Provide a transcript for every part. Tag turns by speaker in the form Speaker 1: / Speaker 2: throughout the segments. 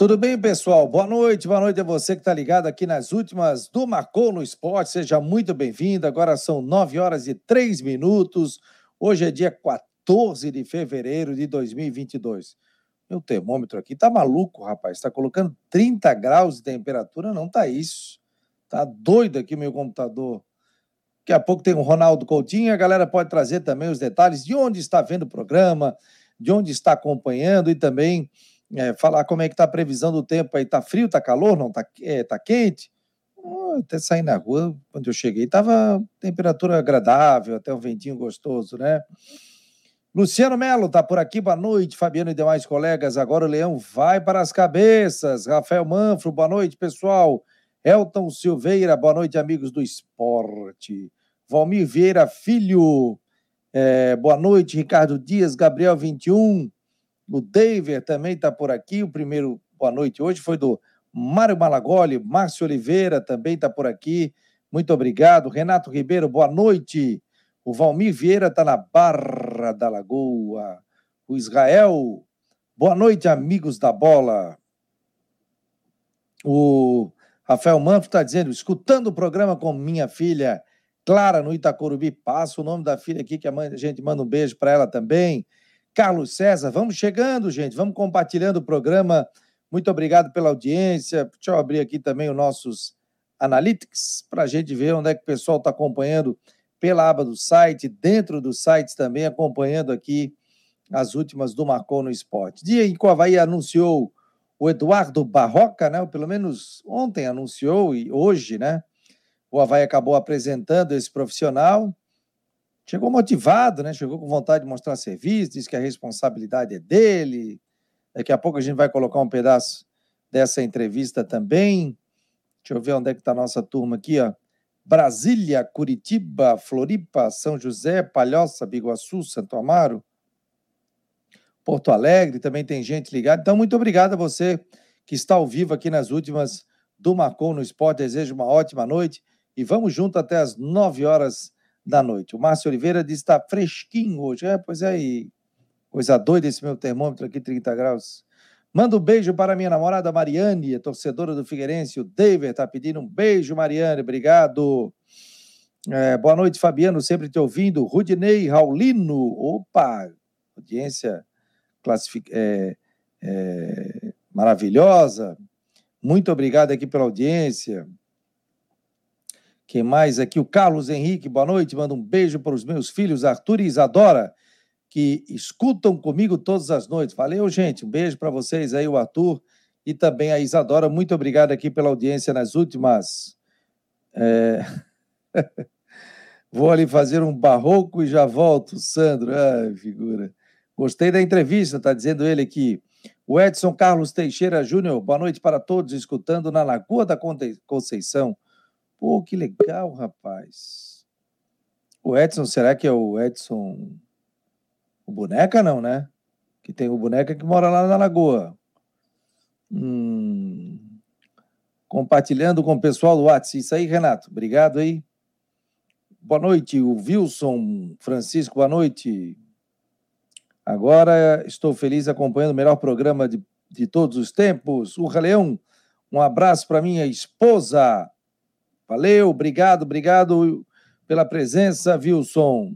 Speaker 1: Tudo bem, pessoal? Boa noite, boa noite a você que está ligado aqui nas últimas do Marcou no Esporte. Seja muito bem-vindo. Agora são 9 horas e 3 minutos. Hoje é dia 14 de fevereiro de 2022. Meu termômetro aqui tá maluco, rapaz. Está colocando 30 graus de temperatura? Não tá isso. Tá doido aqui meu computador. Daqui a pouco tem o Ronaldo Coutinho. A galera pode trazer também os detalhes de onde está vendo o programa, de onde está acompanhando e também é, falar como é que está a previsão do tempo aí. Tá frio, tá calor, não tá, é, tá quente? Oh, até sair na rua, quando eu cheguei, tava temperatura agradável, até um ventinho gostoso, né? Luciano Melo tá por aqui, boa noite. Fabiano e demais colegas. Agora o Leão vai para as cabeças. Rafael Manfro, boa noite, pessoal. Elton Silveira, boa noite, amigos do esporte. Valmir Vieira Filho, é, boa noite. Ricardo Dias, Gabriel 21. O David também está por aqui. O primeiro boa noite hoje foi do Mário Malagoli. Márcio Oliveira também está por aqui. Muito obrigado. Renato Ribeiro, boa noite. O Valmir Vieira está na Barra da Lagoa. O Israel, boa noite, amigos da bola. O Rafael Manfro está dizendo, escutando o programa com minha filha Clara no Itacorubi. Passa o nome da filha aqui, que a, mãe, a gente manda um beijo para ela também. Carlos César, vamos chegando, gente, vamos compartilhando o programa. Muito obrigado pela audiência. Deixa eu abrir aqui também os nossos analytics para a gente ver onde é que o pessoal está acompanhando pela aba do site, dentro dos sites também, acompanhando aqui as últimas do Marcou no Esporte. Dia em que o Havaí anunciou o Eduardo Barroca, né? Ou pelo menos ontem anunciou e hoje, né? O Havaí acabou apresentando esse profissional. Chegou motivado, né? Chegou com vontade de mostrar serviço, disse que a responsabilidade é dele. Daqui a pouco a gente vai colocar um pedaço dessa entrevista também. Deixa eu ver onde é que está a nossa turma aqui, ó. Brasília, Curitiba, Floripa, São José, Palhoça, Biguaçu, Santo Amaro, Porto Alegre, também tem gente ligada. Então, muito obrigado a você que está ao vivo aqui nas últimas do Marcou no Esporte. Desejo uma ótima noite e vamos junto até as nove horas da noite. O Márcio Oliveira diz que está fresquinho hoje. É, pois é, e coisa doida esse meu termômetro aqui, 30 graus. Manda um beijo para minha namorada Mariane, torcedora do Figueirense. O David está pedindo um beijo, Mariane. Obrigado. É, boa noite, Fabiano, sempre te ouvindo. Rudinei Raulino. Opa, audiência classific... É, é, maravilhosa. Muito obrigado aqui pela audiência. Quem mais aqui? O Carlos Henrique, boa noite. Manda um beijo para os meus filhos, Arthur e Isadora, que escutam comigo todas as noites. Valeu, gente. Um beijo para vocês aí, o Arthur e também a Isadora. Muito obrigado aqui pela audiência nas últimas. É... Vou ali fazer um barroco e já volto, Sandro. Ai, figura. Gostei da entrevista, está dizendo ele aqui. O Edson Carlos Teixeira Júnior, boa noite para todos, escutando na Lagoa da Conceição. Pô, que legal, rapaz. O Edson, será que é o Edson. O boneca, não, né? Que tem o boneca que mora lá na Lagoa. Hum... Compartilhando com o pessoal do WhatsApp. Isso aí, Renato. Obrigado aí. Boa noite, o Wilson Francisco, boa noite. Agora estou feliz acompanhando o melhor programa de, de todos os tempos. O Leão, um abraço para minha esposa, Valeu, obrigado, obrigado pela presença, Wilson.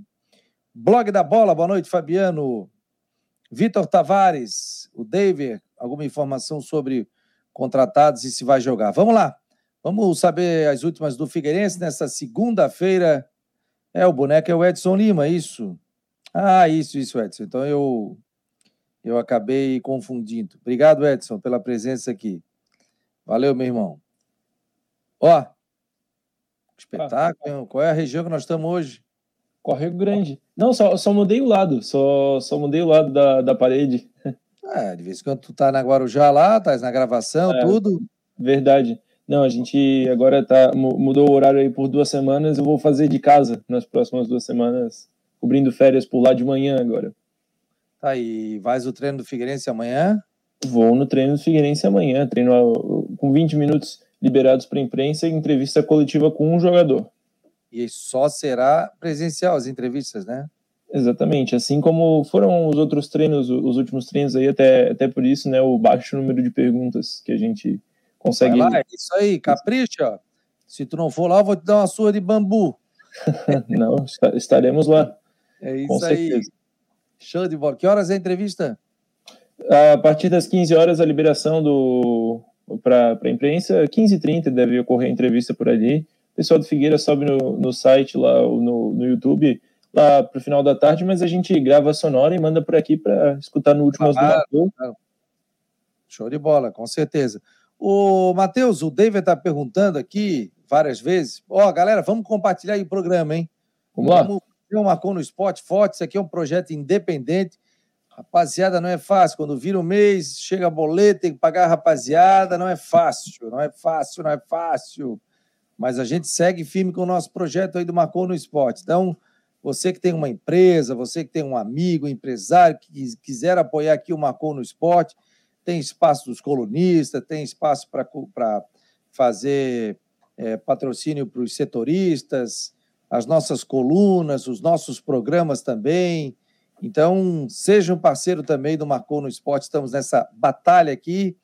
Speaker 1: Blog da Bola, boa noite, Fabiano. Vitor Tavares, o David, alguma informação sobre contratados e se vai jogar. Vamos lá, Vamos saber as últimas do Figueirense nessa segunda-feira. É, o boneco é o Edson Lima, isso? Ah, isso, isso, Edson. Então eu, eu acabei confundindo. Obrigado, Edson, pela presença aqui. Valeu, meu irmão. Ó, espetáculo. Ah. Qual é a região que nós estamos hoje?
Speaker 2: Correio Grande. Não, só, só mudei o lado. Só, só mudei o lado da, da parede.
Speaker 1: É, de vez em quando tu tá na Guarujá lá, tá na gravação, é, tudo.
Speaker 2: Verdade. Não, a gente agora tá, mudou o horário aí por duas semanas. Eu vou fazer de casa nas próximas duas semanas, cobrindo férias por lá de manhã agora.
Speaker 1: Tá, e vais o treino do Figueirense amanhã?
Speaker 2: Vou no treino do Figueirense amanhã. Treino com 20 minutos liberados para imprensa e entrevista coletiva com um jogador.
Speaker 1: E só será presencial as entrevistas, né?
Speaker 2: Exatamente, assim como foram os outros treinos, os últimos treinos aí, até, até por isso, né, o baixo número de perguntas que a gente consegue.
Speaker 1: Vai lá, é isso aí, capricha. Se tu não for lá, eu vou te dar uma sua de bambu.
Speaker 2: não, estaremos lá.
Speaker 1: É isso com aí. Certeza. Show de bola. Que horas é a entrevista?
Speaker 2: A partir das 15 horas, a liberação do para a imprensa, 15h30 deve ocorrer a entrevista por ali. O pessoal do Figueira sobe no, no site lá, no, no YouTube, lá para o final da tarde, mas a gente grava a sonora e manda por aqui para escutar no último ah,
Speaker 1: Show de bola, com certeza. O Matheus, o David está perguntando aqui várias vezes. Ó, oh, galera, vamos compartilhar o programa, hein?
Speaker 2: Vamos lá. Vamos
Speaker 1: Marcou no Spot Forte. Isso aqui é um projeto independente. Rapaziada, não é fácil. Quando vira o um mês, chega boleto, tem que pagar a rapaziada. Não é fácil, não é fácil, não é fácil. Mas a gente segue firme com o nosso projeto aí do Marcou no Esporte. Então, você que tem uma empresa, você que tem um amigo, empresário que quiser apoiar aqui o Marcou no Esporte, tem espaço dos colunistas, tem espaço para fazer é, patrocínio para os setoristas, as nossas colunas, os nossos programas também. Então, seja um parceiro também do Marcou no Esporte. Estamos nessa batalha aqui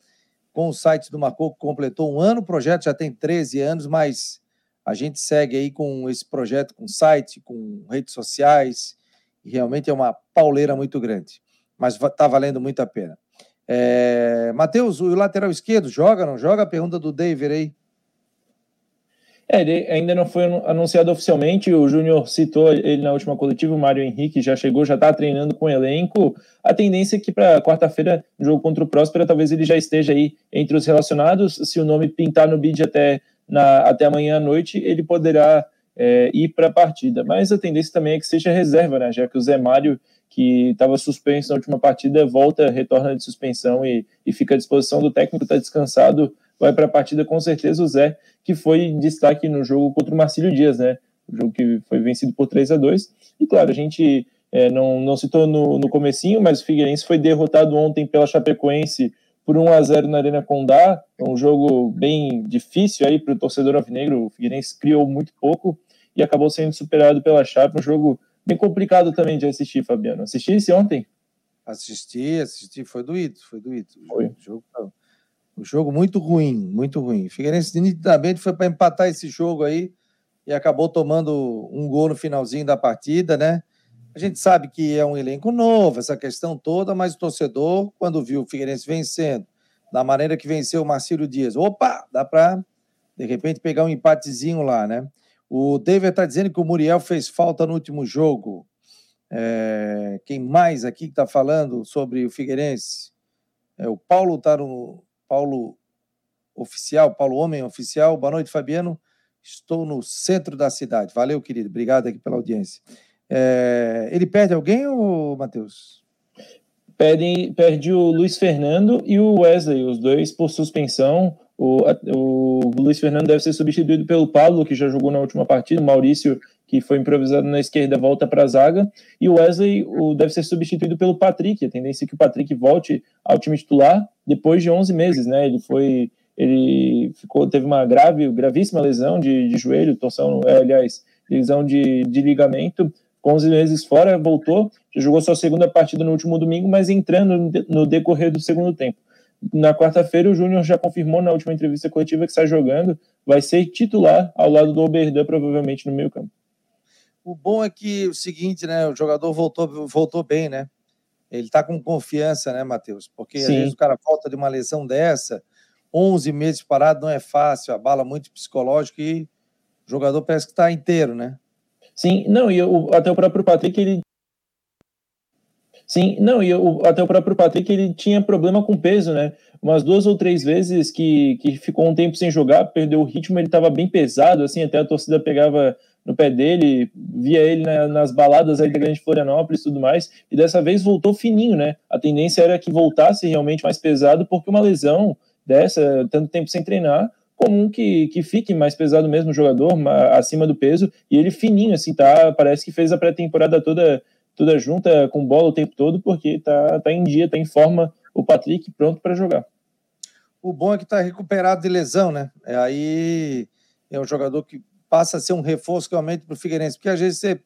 Speaker 1: com o site do Marcou, que completou um ano. O projeto já tem 13 anos, mas a gente segue aí com esse projeto, com site, com redes sociais, e realmente é uma pauleira muito grande. Mas está valendo muito a pena. É, Matheus, o lateral esquerdo joga, não joga? Pergunta do David aí.
Speaker 2: É, ele ainda não foi anunciado oficialmente. O Júnior citou ele na última coletiva. O Mário Henrique já chegou, já está treinando com o elenco. A tendência é que para quarta-feira, no jogo contra o Próspera, talvez ele já esteja aí entre os relacionados. Se o nome pintar no bid até, até amanhã à noite, ele poderá é, ir para a partida. Mas a tendência também é que seja reserva, né? Já que o Zé Mário que estava suspenso na última partida, volta, retorna de suspensão e, e fica à disposição do técnico, está descansado, vai para a partida com certeza o Zé, que foi destaque no jogo contra o Marcílio Dias, né? O jogo que foi vencido por 3 a 2 E claro, a gente é, não, não citou no, no comecinho, mas o Figueirense foi derrotado ontem pela Chapecoense por 1 a 0 na Arena Condá, um jogo bem difícil aí para o torcedor alvinegro, o Figueirense criou muito pouco e acabou sendo superado pela Chape, um jogo Bem complicado também de assistir, Fabiano. Assisti esse ontem?
Speaker 1: Assisti, assisti, foi doído, foi doído. Foi. O jogo, o jogo muito ruim, muito ruim. Figueirense nitidamente foi para empatar esse jogo aí e acabou tomando um gol no finalzinho da partida, né? A gente sabe que é um elenco novo, essa questão toda, mas o torcedor, quando viu o Figueirense vencendo, da maneira que venceu o Marcílio Dias, opa, dá para, de repente, pegar um empatezinho lá, né? O David está dizendo que o Muriel fez falta no último jogo. É, quem mais aqui está falando sobre o Figueirense? É, o Paulo está no. Paulo Oficial, Paulo Homem Oficial. Boa noite, Fabiano. Estou no centro da cidade. Valeu, querido. Obrigado aqui pela audiência. É, ele perde alguém, ou Matheus?
Speaker 2: Perde, perde o Luiz Fernando e o Wesley, os dois por suspensão. O, o Luiz Fernando deve ser substituído pelo Pablo, que já jogou na última partida, o Maurício, que foi improvisado na esquerda, volta para a zaga, e o Wesley o, deve ser substituído pelo Patrick. A tendência é que o Patrick volte ao time titular depois de 11 meses, né? Ele foi. Ele ficou, teve uma grave, gravíssima lesão de, de joelho, torção, é, aliás, lesão de, de ligamento, com 11 meses fora, voltou, jogou sua segunda partida no último domingo, mas entrando no decorrer do segundo tempo. Na quarta-feira, o Júnior já confirmou na última entrevista coletiva que está jogando, vai ser titular ao lado do Oberdan, provavelmente no meio campo.
Speaker 1: O bom é que o seguinte, né? O jogador voltou, voltou bem, né? Ele está com confiança, né, Matheus? Porque Sim. às vezes o cara volta de uma lesão dessa, 11 meses parado não é fácil, abala muito psicológico e o jogador parece que está inteiro, né?
Speaker 2: Sim, não, e eu, até o próprio Patrick, ele. Sim, não, e eu, até o próprio Patrick, ele tinha problema com peso, né? Umas duas ou três vezes que, que ficou um tempo sem jogar, perdeu o ritmo, ele estava bem pesado, assim, até a torcida pegava no pé dele, via ele na, nas baladas aí da Grande Florianópolis e tudo mais, e dessa vez voltou fininho, né? A tendência era que voltasse realmente mais pesado, porque uma lesão dessa, tanto tempo sem treinar, comum que, que fique mais pesado mesmo o jogador, acima do peso, e ele fininho, assim, tá? Parece que fez a pré-temporada toda, toda junta com bola o tempo todo, porque tá, tá em dia, tá em forma o Patrick pronto para jogar.
Speaker 1: O bom é que tá recuperado de lesão, né? É, aí é um jogador que passa a ser um reforço realmente para o Figueirense, porque às vezes você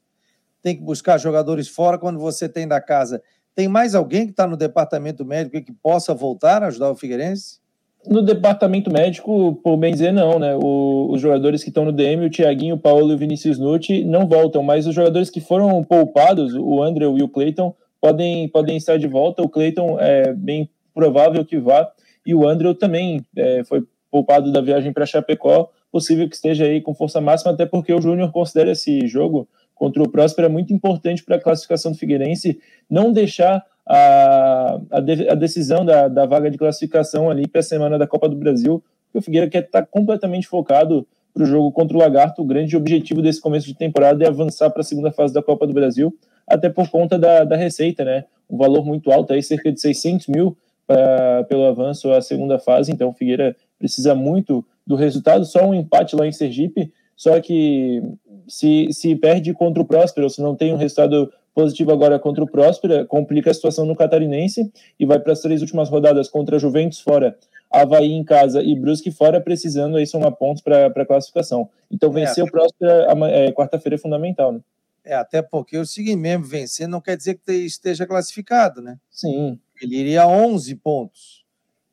Speaker 1: tem que buscar jogadores fora quando você tem da casa. Tem mais alguém que está no departamento médico que possa voltar a ajudar o Figueirense?
Speaker 2: No departamento médico, por bem dizer, não, né? O, os jogadores que estão no DM, o Thiaguinho, o Paulo e o Vinícius Nutti, não voltam, mas os jogadores que foram poupados, o André e o Cleiton, podem, podem estar de volta. O Cleiton é bem provável que vá, e o André também é, foi poupado da viagem para Chapecó, possível que esteja aí com força máxima, até porque o Júnior considera esse jogo contra o Próspera muito importante para a classificação do Figueirense, não deixar a, a, de, a decisão da, da, vaga de classificação ali para a semana da Copa do Brasil, porque o Figueira quer estar tá completamente focado para o jogo contra o Lagarto. O grande objetivo desse começo de temporada é avançar para a segunda fase da Copa do Brasil, até por conta da, da receita, né? Um valor muito alto, aí cerca de 600 mil pra, pelo avanço à segunda fase. Então, o Figueira precisa muito do resultado. Só um empate lá em Sergipe, só que se, se perde contra o Próspero, se não tem um resultado positivo agora contra o Próspera, complica a situação no Catarinense e vai para as três últimas rodadas contra Juventus fora, Havaí em casa e Brusque fora, precisando aí somar pontos para a classificação. Então é, vencer é, o Próspera é, quarta-feira é fundamental, né?
Speaker 1: É, até porque o seguinte mesmo, vencer não quer dizer que esteja classificado, né?
Speaker 2: Sim.
Speaker 1: Ele iria a 11 pontos.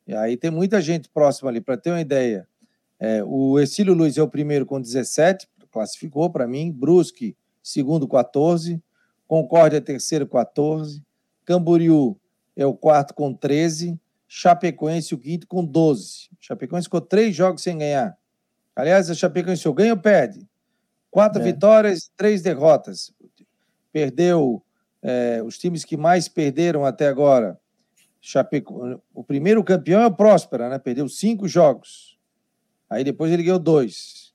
Speaker 1: E aí tem muita gente próxima ali, para ter uma ideia. É, o Exílio Luiz é o primeiro com 17, classificou para mim. Brusque, segundo, 14. Concórdia, terceiro, 14. Camboriú é o quarto com 13. Chapecoense, o quinto, com 12. Chapecoense ficou três jogos sem ganhar. Aliás, a Chapecoense ou ganha ou perde. Quatro é. vitórias, três derrotas. Perdeu é, os times que mais perderam até agora. Chapeco... O primeiro campeão é o Próspera, né? Perdeu cinco jogos. Aí depois ele ganhou dois.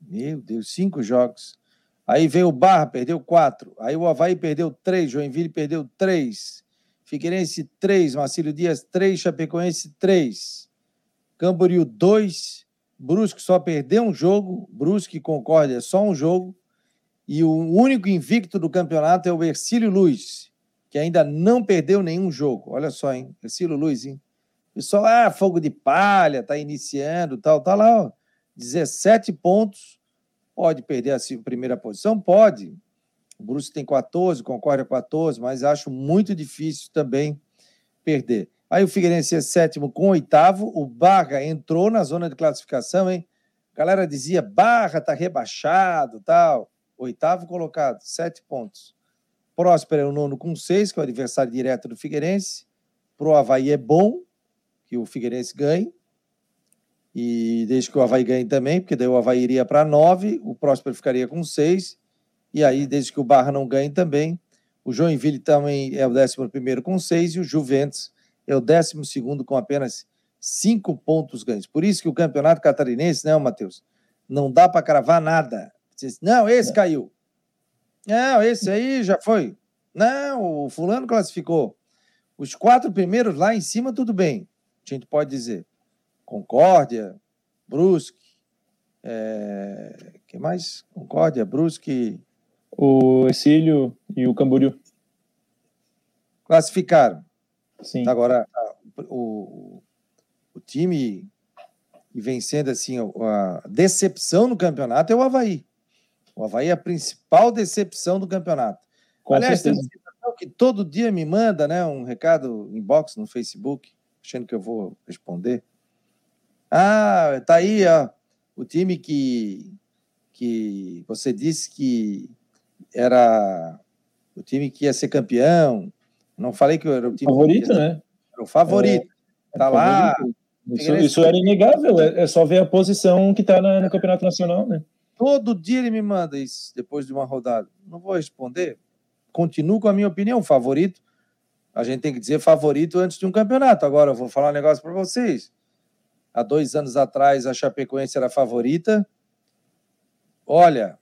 Speaker 1: Meu Deus, cinco jogos. Aí veio o Barra, perdeu quatro. Aí o Havaí perdeu três. Joinville perdeu três. Figueirense, três. Marcílio Dias, três. Chapecoense, três. Camboriú, dois. Brusque só perdeu um jogo. Brusque e Concórdia, só um jogo. E o único invicto do campeonato é o Ercílio Luz, que ainda não perdeu nenhum jogo. Olha só, hein? Ercílio Luz, hein? Pessoal, ah, fogo de palha, tá iniciando, tal, tá lá, ó, 17 pontos Pode perder a primeira posição? Pode. O Brusque tem 14, Concórdia 14, mas acho muito difícil também perder. Aí o Figueirense é sétimo com oitavo. O Barra entrou na zona de classificação, hein? A galera dizia Barra tá rebaixado, tal. Oitavo colocado, sete pontos. Próspera é o nono com seis, que é o adversário direto do Figueirense. Pro Havaí é bom que o Figueirense ganhe. E desde que o Havaí ganhe também, porque daí o Havaí iria para nove, o Próspero ficaria com seis, e aí, desde que o Barra não ganhe também, o Joinville também é o décimo primeiro com seis, e o Juventus é o décimo segundo com apenas cinco pontos ganhos. Por isso que o campeonato catarinense, né, Matheus? Não dá para cravar nada. Não, esse caiu. Não, esse aí já foi. Não, o fulano classificou. Os quatro primeiros lá em cima, tudo bem. A gente pode dizer. Concórdia, Brusque, é, que mais? Concórdia, Brusque.
Speaker 2: O Exílio e o Camboriú.
Speaker 1: Classificaram.
Speaker 2: Sim.
Speaker 1: Agora, o, o time e vencendo assim a decepção no campeonato é o Havaí. O Havaí é a principal decepção do campeonato.
Speaker 2: Com Aliás, certeza.
Speaker 1: tem um que todo dia me manda né, um recado inbox no Facebook, achando que eu vou responder. Ah, tá aí ó, o time que, que você disse que era o time que ia ser campeão. Não falei que era o time
Speaker 2: favorito, né?
Speaker 1: Era o favorito. É, tá é lá.
Speaker 2: Isso, isso era inegável, é, é, só ver a posição que está no Campeonato Nacional, né?
Speaker 1: Todo dia ele me manda isso depois de uma rodada. Não vou responder. Continuo com a minha opinião. Favorito, a gente tem que dizer favorito antes de um campeonato. Agora, eu vou falar um negócio para vocês. Há dois anos atrás, a Chapecoense era favorita. Olha,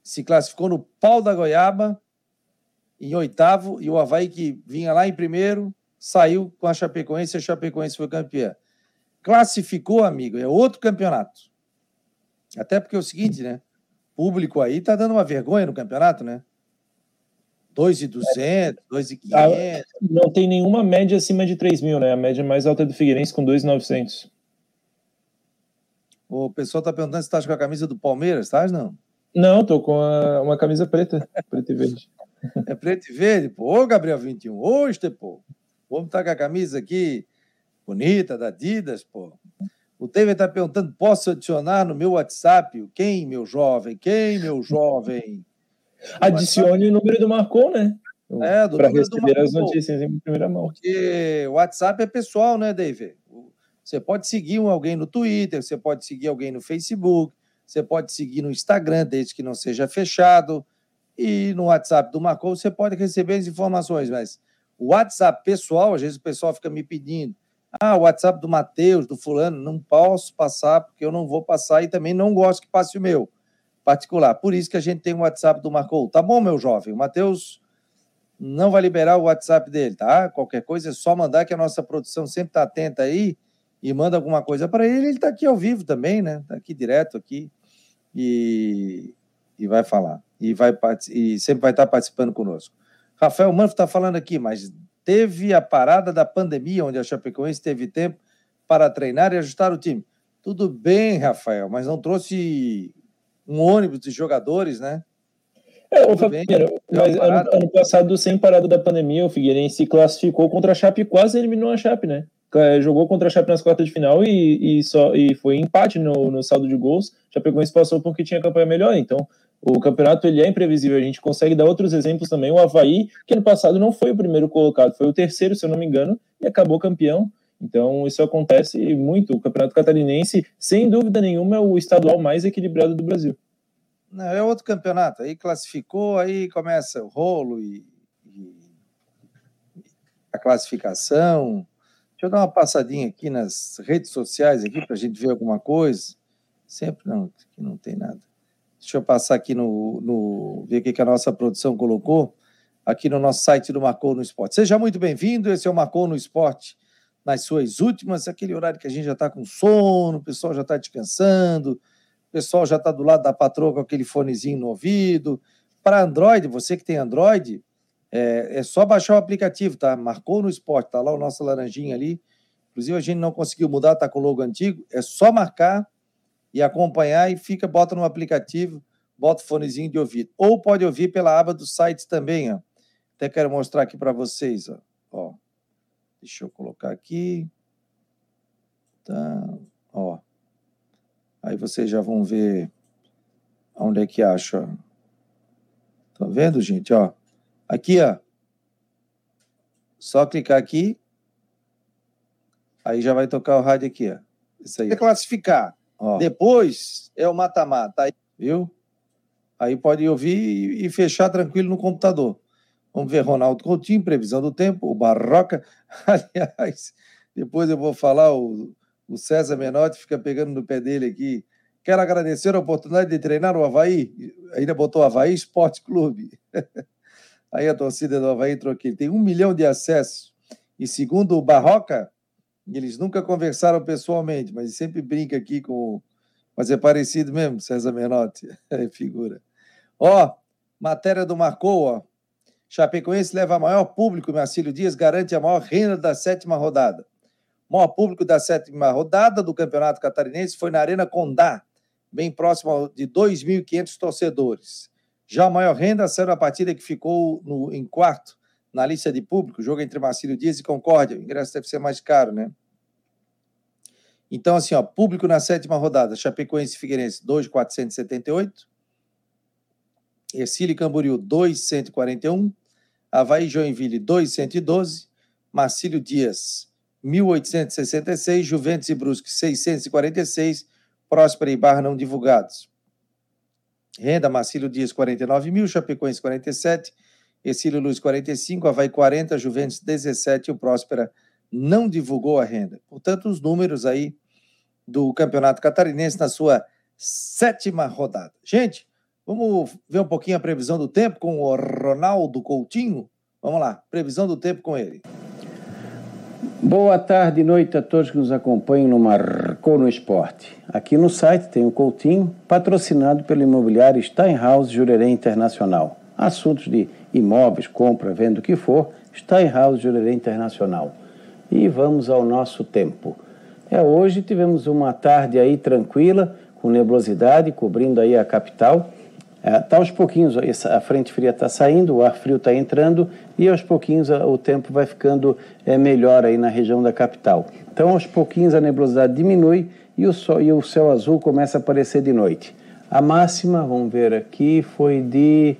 Speaker 1: se classificou no pau da goiaba em oitavo e o Havaí que vinha lá em primeiro saiu com a Chapecoense e a Chapecoense foi campeã. Classificou, amigo, é outro campeonato. Até porque é o seguinte, né? Público aí tá dando uma vergonha no campeonato, né? 2,200, 2,500.
Speaker 2: Não tem nenhuma média acima de 3 mil, né? A média mais alta é do Figueirense com 2,900.
Speaker 1: O pessoal tá perguntando se tá com a camisa do Palmeiras, tá? Não.
Speaker 2: Não, tô com a, uma camisa preta, preta e verde.
Speaker 1: É preto e verde, pô. Ô, Gabriel 21, hoje, pô. Vamos estar com a camisa aqui bonita da Adidas, pô. O David está perguntando: posso adicionar no meu WhatsApp? Quem, meu jovem? Quem, meu jovem?
Speaker 2: Adicione o número do Marcon, né?
Speaker 1: É,
Speaker 2: para receber as notícias em primeira mão.
Speaker 1: Porque o WhatsApp é pessoal, né, David? Você pode seguir alguém no Twitter, você pode seguir alguém no Facebook, você pode seguir no Instagram, desde que não seja fechado. E no WhatsApp do Marcon você pode receber as informações, mas o WhatsApp pessoal, às vezes o pessoal fica me pedindo. Ah, o WhatsApp do Matheus, do fulano, não posso passar porque eu não vou passar e também não gosto que passe o meu particular. Por isso que a gente tem o WhatsApp do Marcou. Tá bom, meu jovem? O Matheus não vai liberar o WhatsApp dele, tá? Qualquer coisa é só mandar que a nossa produção sempre está atenta aí e manda alguma coisa para ele. Ele está aqui ao vivo também, né? Está aqui direto aqui e, e vai falar. E, vai, e sempre vai estar participando conosco. Rafael Manfro está falando aqui, mas teve a parada da pandemia, onde a Chapecoense teve tempo para treinar e ajustar o time. Tudo bem, Rafael, mas não trouxe um ônibus de jogadores, né?
Speaker 2: É, o Fabiano, mas ano, ano, passado, sem parada da pandemia, o Figueirense classificou contra a Chape e quase eliminou a Chape, né? Jogou contra a Chape nas quartas de final e, e, só, e foi empate no, no saldo de gols. Chapecoense passou porque tinha campanha melhor, então o campeonato ele é imprevisível, a gente consegue dar outros exemplos também. O Havaí, que ano passado não foi o primeiro colocado, foi o terceiro, se eu não me engano, e acabou campeão. Então, isso acontece muito. O campeonato catarinense, sem dúvida nenhuma, é o estadual mais equilibrado do Brasil.
Speaker 1: Não, é outro campeonato. Aí classificou, aí começa o rolo e, e a classificação. Deixa eu dar uma passadinha aqui nas redes sociais aqui para a gente ver alguma coisa. Sempre não, aqui não tem nada. Deixa eu passar aqui no, no ver o que, a nossa produção colocou aqui no nosso site do Marcou no Esporte. Seja muito bem-vindo, esse é o Marcou no Esporte nas suas últimas, aquele horário que a gente já está com sono, o pessoal já está descansando, o pessoal já está do lado da patroa com aquele fonezinho no ouvido. Para Android, você que tem Android, é, é, só baixar o aplicativo, tá? Marcou no Esporte, tá lá o nosso laranjinha ali. Inclusive, a gente não conseguiu mudar, tá com o logo antigo. É só marcar e acompanhar e fica, bota no aplicativo, bota o fonezinho de ouvido. Ou pode ouvir pela aba do site também, ó. Até quero mostrar aqui para vocês, ó. ó. Deixa eu colocar aqui. Tá, ó. Aí vocês já vão ver onde é que acha. Tá vendo, gente, ó? Aqui, ó. Só clicar aqui. Aí já vai tocar o rádio aqui, ó. Isso aí. É classificar. Ó. Depois é o mata-mata, viu? Aí pode ouvir e fechar tranquilo no computador. Vamos ver Ronaldo Coutinho, previsão do tempo, o Barroca. Aliás, depois eu vou falar, o, o César Menotti fica pegando no pé dele aqui. Quero agradecer a oportunidade de treinar o Havaí. Ainda botou Havaí Esporte Clube. Aí a torcida do Havaí entrou aqui. Tem um milhão de acessos. E segundo o Barroca, eles nunca conversaram pessoalmente, mas sempre brinca aqui com. Mas é parecido mesmo, César Menotti. É figura. Ó, matéria do Marcou, ó. Chapecoense leva maior público, Marcílio Dias garante a maior renda da sétima rodada. O maior público da sétima rodada do Campeonato Catarinense foi na Arena Condá, bem próximo de 2.500 torcedores. Já a maior renda saiu na partida que ficou no, em quarto na lista de público, jogo entre Marcílio Dias e Concórdia. O ingresso deve ser mais caro, né? Então, assim, ó, público na sétima rodada, Chapecoense e Figueirense, 2,478. Ercílio e Camboriú, 2,141. Havaí Joinville, 2,112. Marcílio Dias, 1.866, Juventus e Brusque 646, Próspera e Barra não divulgados. Renda, Marcílio Dias 49 mil, Chapecoense 47, Exílio Luz 45, Havaí 40, Juventus 17 e o Próspera não divulgou a renda. Portanto, os números aí do Campeonato Catarinense na sua sétima rodada. Gente, vamos ver um pouquinho a previsão do tempo com o Ronaldo Coutinho? Vamos lá, previsão do tempo com ele.
Speaker 3: Boa tarde e noite a todos que nos acompanham no Marcou no Esporte. Aqui no site tem o Coutinho, patrocinado pelo imobiliário Steinhaus Jurerê Internacional. Assuntos de imóveis, compra, venda, o que for, Steinhaus Jurerê Internacional. E vamos ao nosso tempo. É, hoje tivemos uma tarde aí tranquila, com nebulosidade cobrindo aí a capital. Está é, tá aos pouquinhos, a frente fria está saindo, o ar frio está entrando e aos pouquinhos o tempo vai ficando é, melhor aí na região da capital. Então, aos pouquinhos a nebulosidade diminui e o, sol, e o céu azul começa a aparecer de noite. A máxima, vamos ver aqui, foi de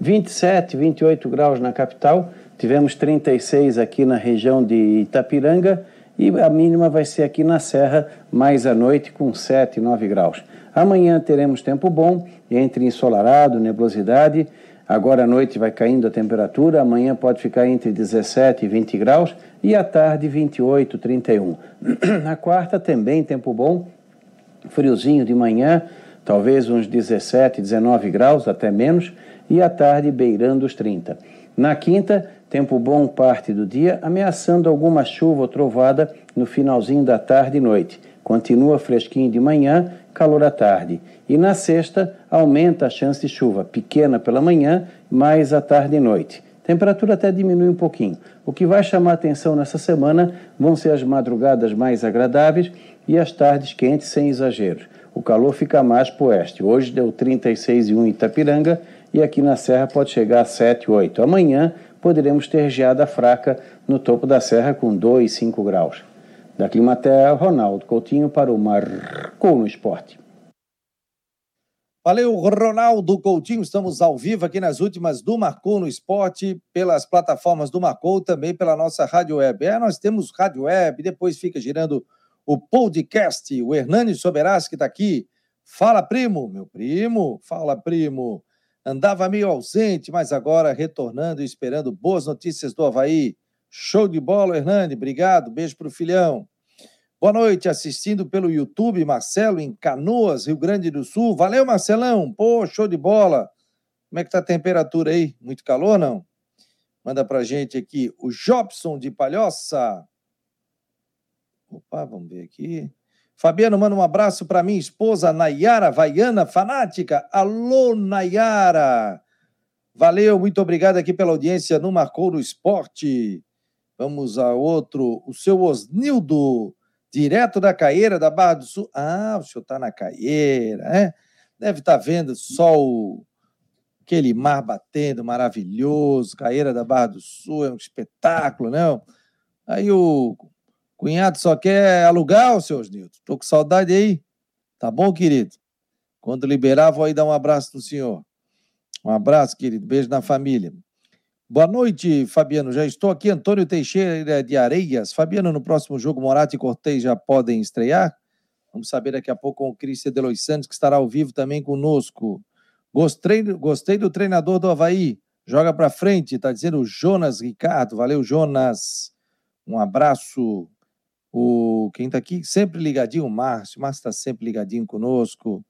Speaker 3: 27, 28 graus na capital. Tivemos 36 aqui na região de Itapiranga e a mínima vai ser aqui na Serra, mais à noite, com 7, 9 graus. Amanhã teremos tempo bom, entre ensolarado, nebulosidade. Agora à noite vai caindo a temperatura, amanhã pode ficar entre 17 e 20 graus e à tarde 28, 31. Na quarta também tempo bom, friozinho de manhã, talvez uns 17, 19 graus, até menos, e à tarde beirando os 30. Na quinta, tempo bom parte do dia, ameaçando alguma chuva ou trovada no finalzinho da tarde e noite. Continua fresquinho de manhã, calor à tarde. E na sexta, aumenta a chance de chuva, pequena pela manhã, mais à tarde e noite. Temperatura até diminui um pouquinho. O que vai chamar atenção nessa semana vão ser as madrugadas mais agradáveis e as tardes quentes sem exageros. O calor fica mais para o oeste. Hoje deu 36,1 em Itapiranga e aqui na Serra pode chegar a 7, 8. Amanhã poderemos ter geada fraca no topo da serra com 2, 5 graus. Da Climaterra, Ronaldo Coutinho para o Marcou no Esporte.
Speaker 1: Valeu, Ronaldo Coutinho. Estamos ao vivo aqui nas últimas do Marcou no Esporte, pelas plataformas do Marcou, também pela nossa rádio web. É, nós temos rádio web, depois fica girando o podcast. O Hernani Soberas, que está aqui. Fala, primo, meu primo. Fala, primo. Andava meio ausente, mas agora retornando e esperando boas notícias do Havaí. Show de bola, Hernani. Obrigado. Beijo para o filhão. Boa noite, assistindo pelo YouTube, Marcelo, em Canoas, Rio Grande do Sul. Valeu, Marcelão. Pô, show de bola. Como é que tá a temperatura aí? Muito calor, não? Manda pra gente aqui o Jobson de Palhoça. Opa, vamos ver aqui. Fabiano, manda um abraço para minha esposa Nayara Vaiana, fanática. Alô, Nayara. Valeu, muito obrigado aqui pela audiência no Marcou no Esporte. Vamos a outro, o seu Osnildo, direto da Caeira, da Barra do Sul. Ah, o senhor está na Caeira, é? Deve estar tá vendo só aquele mar batendo maravilhoso, Caeira da Barra do Sul, é um espetáculo, não? Aí o cunhado só quer alugar, o seu Osnildo. Estou com saudade aí. Tá bom, querido? Quando liberar, vou aí dar um abraço no senhor. Um abraço, querido. Beijo na família. Boa noite, Fabiano. Já estou aqui, Antônio Teixeira de Areias. Fabiano, no próximo jogo, Morato e Cortez já podem estrear? Vamos saber daqui a pouco com o Cristian Delois Santos, que estará ao vivo também conosco. Gostei, gostei do treinador do Havaí. Joga para frente, está dizendo o Jonas Ricardo. Valeu, Jonas. Um abraço. O, quem está aqui sempre ligadinho, o Márcio. O Márcio está sempre ligadinho conosco.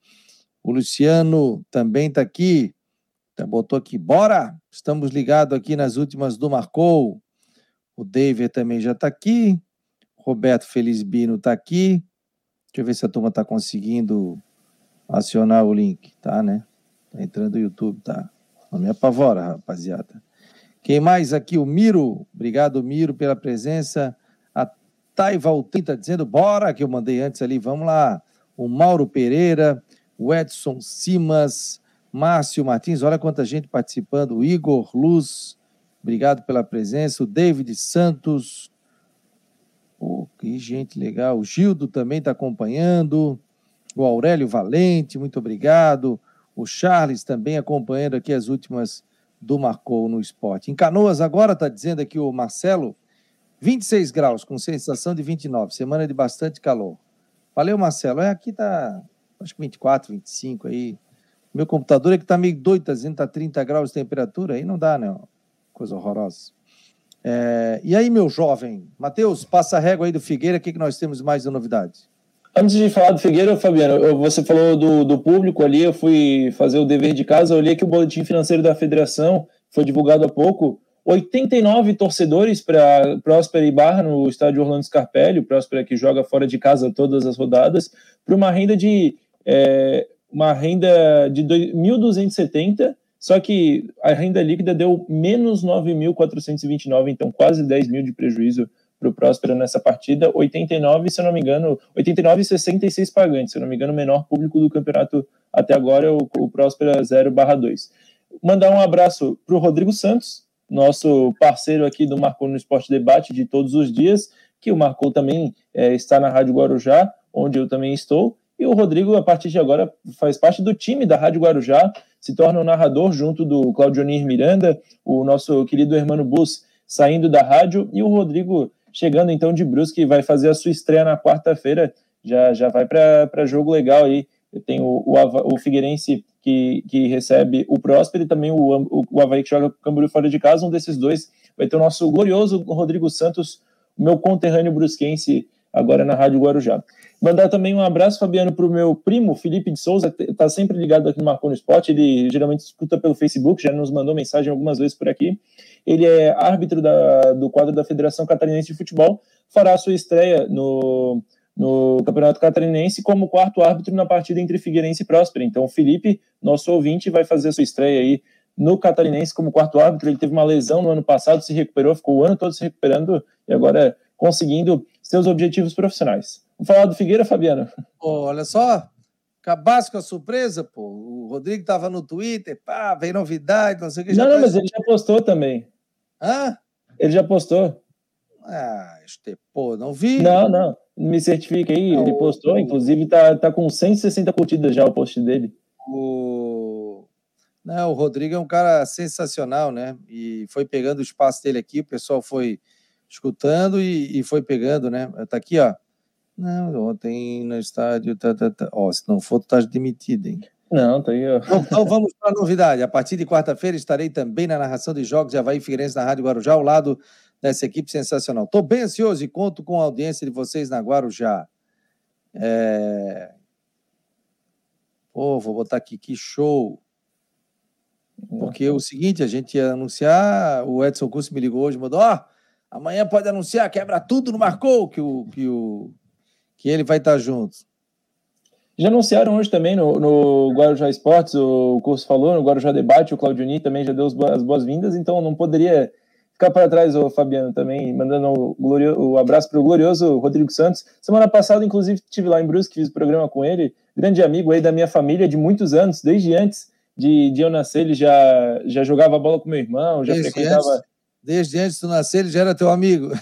Speaker 1: O Luciano também está aqui. Então, botou aqui, bora! Estamos ligados aqui nas últimas do Marcou. O David também já está aqui. Roberto Felizbino está aqui. Deixa eu ver se a turma está conseguindo acionar o link. Tá, né? Tá entrando no YouTube, tá? Não me apavora, rapaziada. Quem mais aqui? O Miro. Obrigado, Miro, pela presença. Taivaltin está dizendo, bora, que eu mandei antes ali, vamos lá. O Mauro Pereira, o Edson Simas, Márcio Martins, olha quanta gente participando. O Igor Luz, obrigado pela presença. O David Santos, oh, que gente legal. O Gildo também está acompanhando. O Aurélio Valente, muito obrigado. O Charles também acompanhando aqui as últimas do Marcou no Esporte. Em Canoas, agora está dizendo aqui o Marcelo, 26 graus, com sensação de 29. Semana de bastante calor. Valeu, Marcelo. É, aqui tá, acho que 24, 25 aí. Meu computador é que tá meio doido, tá dizendo tá 30 graus de temperatura. Aí não dá, né? Coisa horrorosa. É, e aí, meu jovem? Matheus, passa a régua aí do Figueira. O que, que nós temos mais de novidade?
Speaker 2: Antes de falar do Figueira, Fabiano, você falou do, do público ali. Eu fui fazer o dever de casa. Eu olhei que o boletim financeiro da federação foi divulgado há pouco. 89 torcedores para Próspera e Barra no estádio Orlando Scarpelli, o Próspera que joga fora de casa todas as rodadas, para uma renda de é, uma renda de 1.270, só que a renda líquida deu menos 9.429, então quase 10 mil de prejuízo para o Próspera nessa partida, 89, se eu não me engano, 89 e 66 pagantes, se eu não me engano, o menor público do campeonato até agora, o, o Próspera 0 2. Mandar um abraço para o Rodrigo Santos, nosso parceiro aqui do Marcou no Esporte Debate de todos os dias, que o Marcou também é, está na Rádio Guarujá, onde eu também estou. E o Rodrigo, a partir de agora, faz parte do time da Rádio Guarujá, se torna o um narrador junto do Claudionir Miranda, o nosso querido Hermano Bus saindo da rádio, e o Rodrigo chegando então de Brusque, vai fazer a sua estreia na quarta-feira, já, já vai para jogo legal aí. Tem o, o, o Figueirense que, que recebe o Próspero e também o, o, o Havaí que joga o Camboriú fora de casa. Um desses dois vai ter o nosso glorioso Rodrigo Santos, meu conterrâneo brusquense, agora na Rádio Guarujá. Mandar também um abraço, Fabiano, para o meu primo, Felipe de Souza, que está sempre ligado aqui no Marcou no Esporte. Ele geralmente escuta pelo Facebook, já nos mandou mensagem algumas vezes por aqui. Ele é árbitro da, do quadro da Federação Catarinense de Futebol, fará sua estreia no, no Campeonato Catarinense como quarto árbitro na partida entre Figueirense e Próspera. Então, o Felipe, nosso ouvinte, vai fazer a sua estreia aí no Catarinense como quarto árbitro. Ele teve uma lesão no ano passado, se recuperou, ficou o ano todo se recuperando e agora conseguindo seus objetivos profissionais. Vamos falar do Figueira, Fabiano?
Speaker 1: Oh, olha só, acabasse com a surpresa, pô. O Rodrigo estava no Twitter, pá, vem novidade, não sei o que.
Speaker 2: Não, não, mas ele já postou também.
Speaker 1: Hã?
Speaker 2: Ele já postou.
Speaker 1: Ah, este, pô, não vi.
Speaker 2: Não, não me certifique aí, ele postou, inclusive tá, tá com 160 curtidas já o post dele.
Speaker 1: O... Não, o Rodrigo é um cara sensacional, né? E foi pegando o espaço dele aqui, o pessoal foi escutando e, e foi pegando, né? Tá aqui, ó. Não, ontem no estádio, tá, tá, tá. Ó, se não for, tu tá demitido, hein?
Speaker 2: Não, tá aí, ó.
Speaker 1: Então, então vamos para a novidade. A partir de quarta-feira estarei também na narração de jogos de Havaí Figueirense na Rádio Guarujá, ao lado dessa equipe sensacional. Estou bem ansioso e conto com a audiência de vocês na Guarujá. É... Pô, vou botar aqui, que show! Porque é o seguinte, a gente ia anunciar, o Edson Curso me ligou hoje, mandou, ó, oh, amanhã pode anunciar, quebra tudo, não marcou que, o, que, o, que ele vai estar junto.
Speaker 2: Já anunciaram hoje também no, no Guarujá Esportes, o curso falou, no Guarujá Debate, o Claudionir também já deu as boas-vindas, então não poderia ficar para trás, o Fabiano, também, mandando o, glorioso, o abraço para o glorioso Rodrigo Santos. Semana passada, inclusive, estive lá em Brusque, fiz o programa com ele, grande amigo aí da minha família de muitos anos, desde antes de, de eu nascer, ele já, já jogava bola com meu irmão, já desde frequentava.
Speaker 1: Antes, desde antes de nascer, ele já era teu amigo.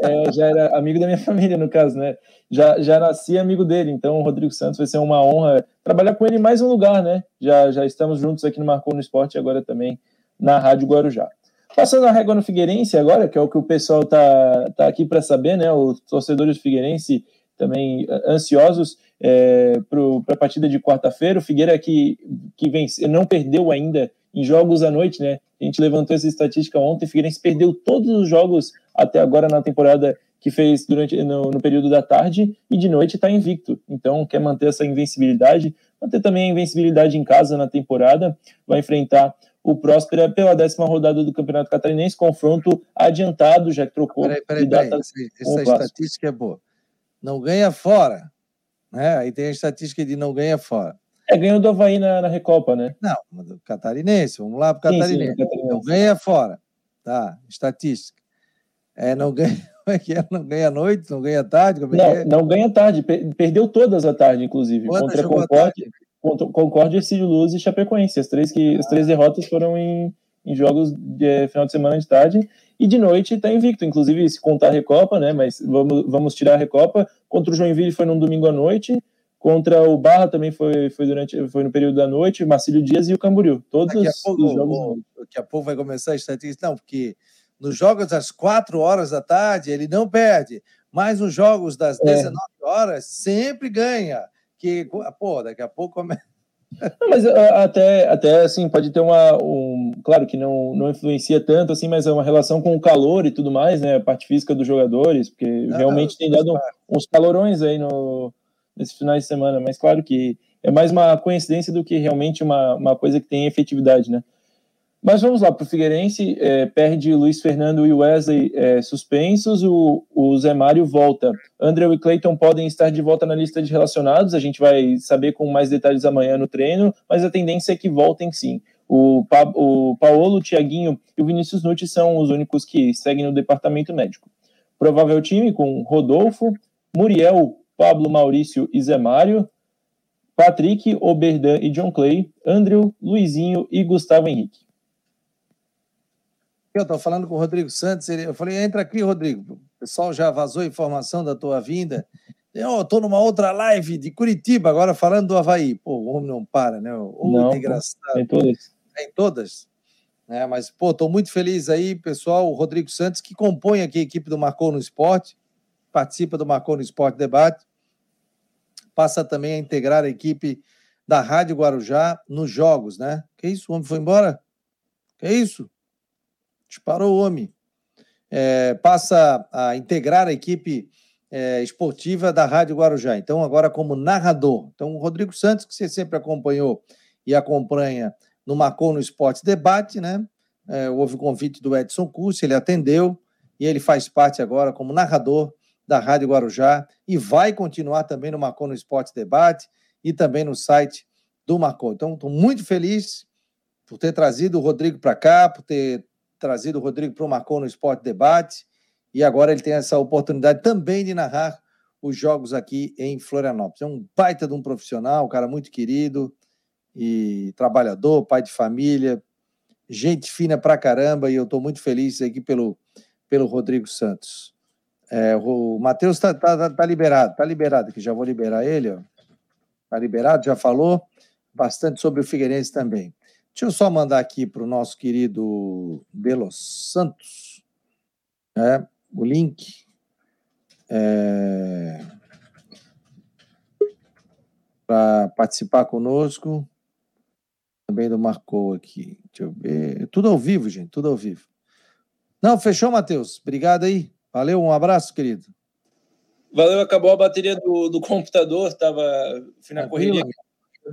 Speaker 2: É, já era amigo da minha família, no caso, né? Já, já nasci amigo dele, então o Rodrigo Santos vai ser uma honra trabalhar com ele em mais um lugar, né? Já, já estamos juntos aqui no Marcou no Esporte e agora também na Rádio Guarujá. Passando a régua no Figueirense agora, que é o que o pessoal tá, tá aqui para saber, né? Os torcedores do Figueirense também ansiosos é, para a partida de quarta-feira. O Figueira que, que vence, não perdeu ainda em jogos à noite, né? A gente levantou essa estatística ontem. O Figueirense perdeu todos os jogos até agora na temporada que fez durante no, no período da tarde e de noite está invicto. Então quer manter essa invencibilidade, manter também a invencibilidade em casa na temporada. Vai enfrentar o Próspera pela décima rodada do Campeonato Catarinense, confronto adiantado, já que trocou
Speaker 1: peraí, peraí, data. Essa, estatística é boa. Não ganha fora. Né? Aí tem a estatística de não ganha fora.
Speaker 2: É, ganhou do Havaí na, na Recopa, né?
Speaker 1: Não, do Catarinense, vamos lá para o Catarinense. Sim, não ganha fora. Tá, estatística. É, não ganha, como é que é? Não ganha noite, não ganha tarde? Como é
Speaker 2: não,
Speaker 1: é?
Speaker 2: não ganha tarde, perdeu todas a tarde, inclusive. Quantas contra a Concorde, Concórdia, Ercílio Luz e Chapecoense. As três, que, as três derrotas foram em, em jogos de é, final de semana de tarde. E de noite está invicto, inclusive se contar a Recopa, né? Mas vamos, vamos tirar a Recopa. Contra o Joinville foi num domingo à noite. Contra o Barra também foi, foi durante foi no período da noite, Marcílio Dias e o Camboriú. Todos daqui a pouco,
Speaker 1: os jogos. daqui a pouco vai começar a estatística, não, porque nos jogos das 4 horas da tarde, ele não perde. Mas nos jogos das 19 é. horas, sempre ganha. Que, pô, daqui a pouco começa.
Speaker 2: Não, mas até, até assim, pode ter uma. Um, claro que não, não influencia tanto, assim, mas é uma relação com o calor e tudo mais, né? A parte física dos jogadores, porque não, realmente tem dado uns calorões aí no, nesses finais de semana. Mas claro que é mais uma coincidência do que realmente uma, uma coisa que tem efetividade, né? Mas vamos lá, para o Figueirense, é, perde Luiz Fernando e Wesley é, suspensos, o, o Zé Mário volta. André e Clayton podem estar de volta na lista de relacionados, a gente vai saber com mais detalhes amanhã no treino, mas a tendência é que voltem sim. O, pa, o Paolo, o Tiaguinho e o Vinícius Nutti são os únicos que seguem no departamento médico. Provável time com Rodolfo, Muriel, Pablo Maurício e Zé Mário, Patrick, Oberdan e John Clay, Andrew, Luizinho e Gustavo Henrique.
Speaker 1: Eu estou falando com o Rodrigo Santos, ele, eu falei, entra aqui, Rodrigo. O pessoal já vazou informação da tua vinda. Eu estou numa outra live de Curitiba, agora falando do Havaí. Pô, o homem não para, né? Ô,
Speaker 2: não, engraçado. Em todas.
Speaker 1: Em todas. É, mas, pô, estou muito feliz aí, pessoal. O Rodrigo Santos, que compõe aqui a equipe do Marcou no Esporte, participa do Marcou no Esporte Debate, passa também a integrar a equipe da Rádio Guarujá nos jogos, né? Que isso? O homem foi embora? Que isso? Disparou o homem. É, passa a integrar a equipe é, esportiva da Rádio Guarujá. Então, agora como narrador. Então, o Rodrigo Santos, que você sempre acompanhou e acompanha no Marcou no Esporte Debate, né? É, houve o convite do Edson Curso, ele atendeu e ele faz parte agora como narrador da Rádio Guarujá e vai continuar também no Marcou no Esporte Debate e também no site do Marcou. Então, estou muito feliz por ter trazido o Rodrigo para cá, por ter trazido o Rodrigo Marcou no Esporte Debate, e agora ele tem essa oportunidade também de narrar os jogos aqui em Florianópolis. É um baita de um profissional, um cara muito querido e trabalhador, pai de família, gente fina pra caramba, e eu estou muito feliz aqui pelo, pelo Rodrigo Santos. É, o Matheus está tá, tá, tá liberado, está liberado, que já vou liberar ele. Está liberado, já falou bastante sobre o Figueirense também. Deixa eu só mandar aqui para o nosso querido Delos Santos né, o link. É, para participar conosco. Também do Marcou aqui. Deixa eu ver. Tudo ao vivo, gente, tudo ao vivo. Não, fechou, Matheus. Obrigado aí. Valeu, um abraço, querido.
Speaker 2: Valeu, acabou a bateria do, do computador, estava na correria,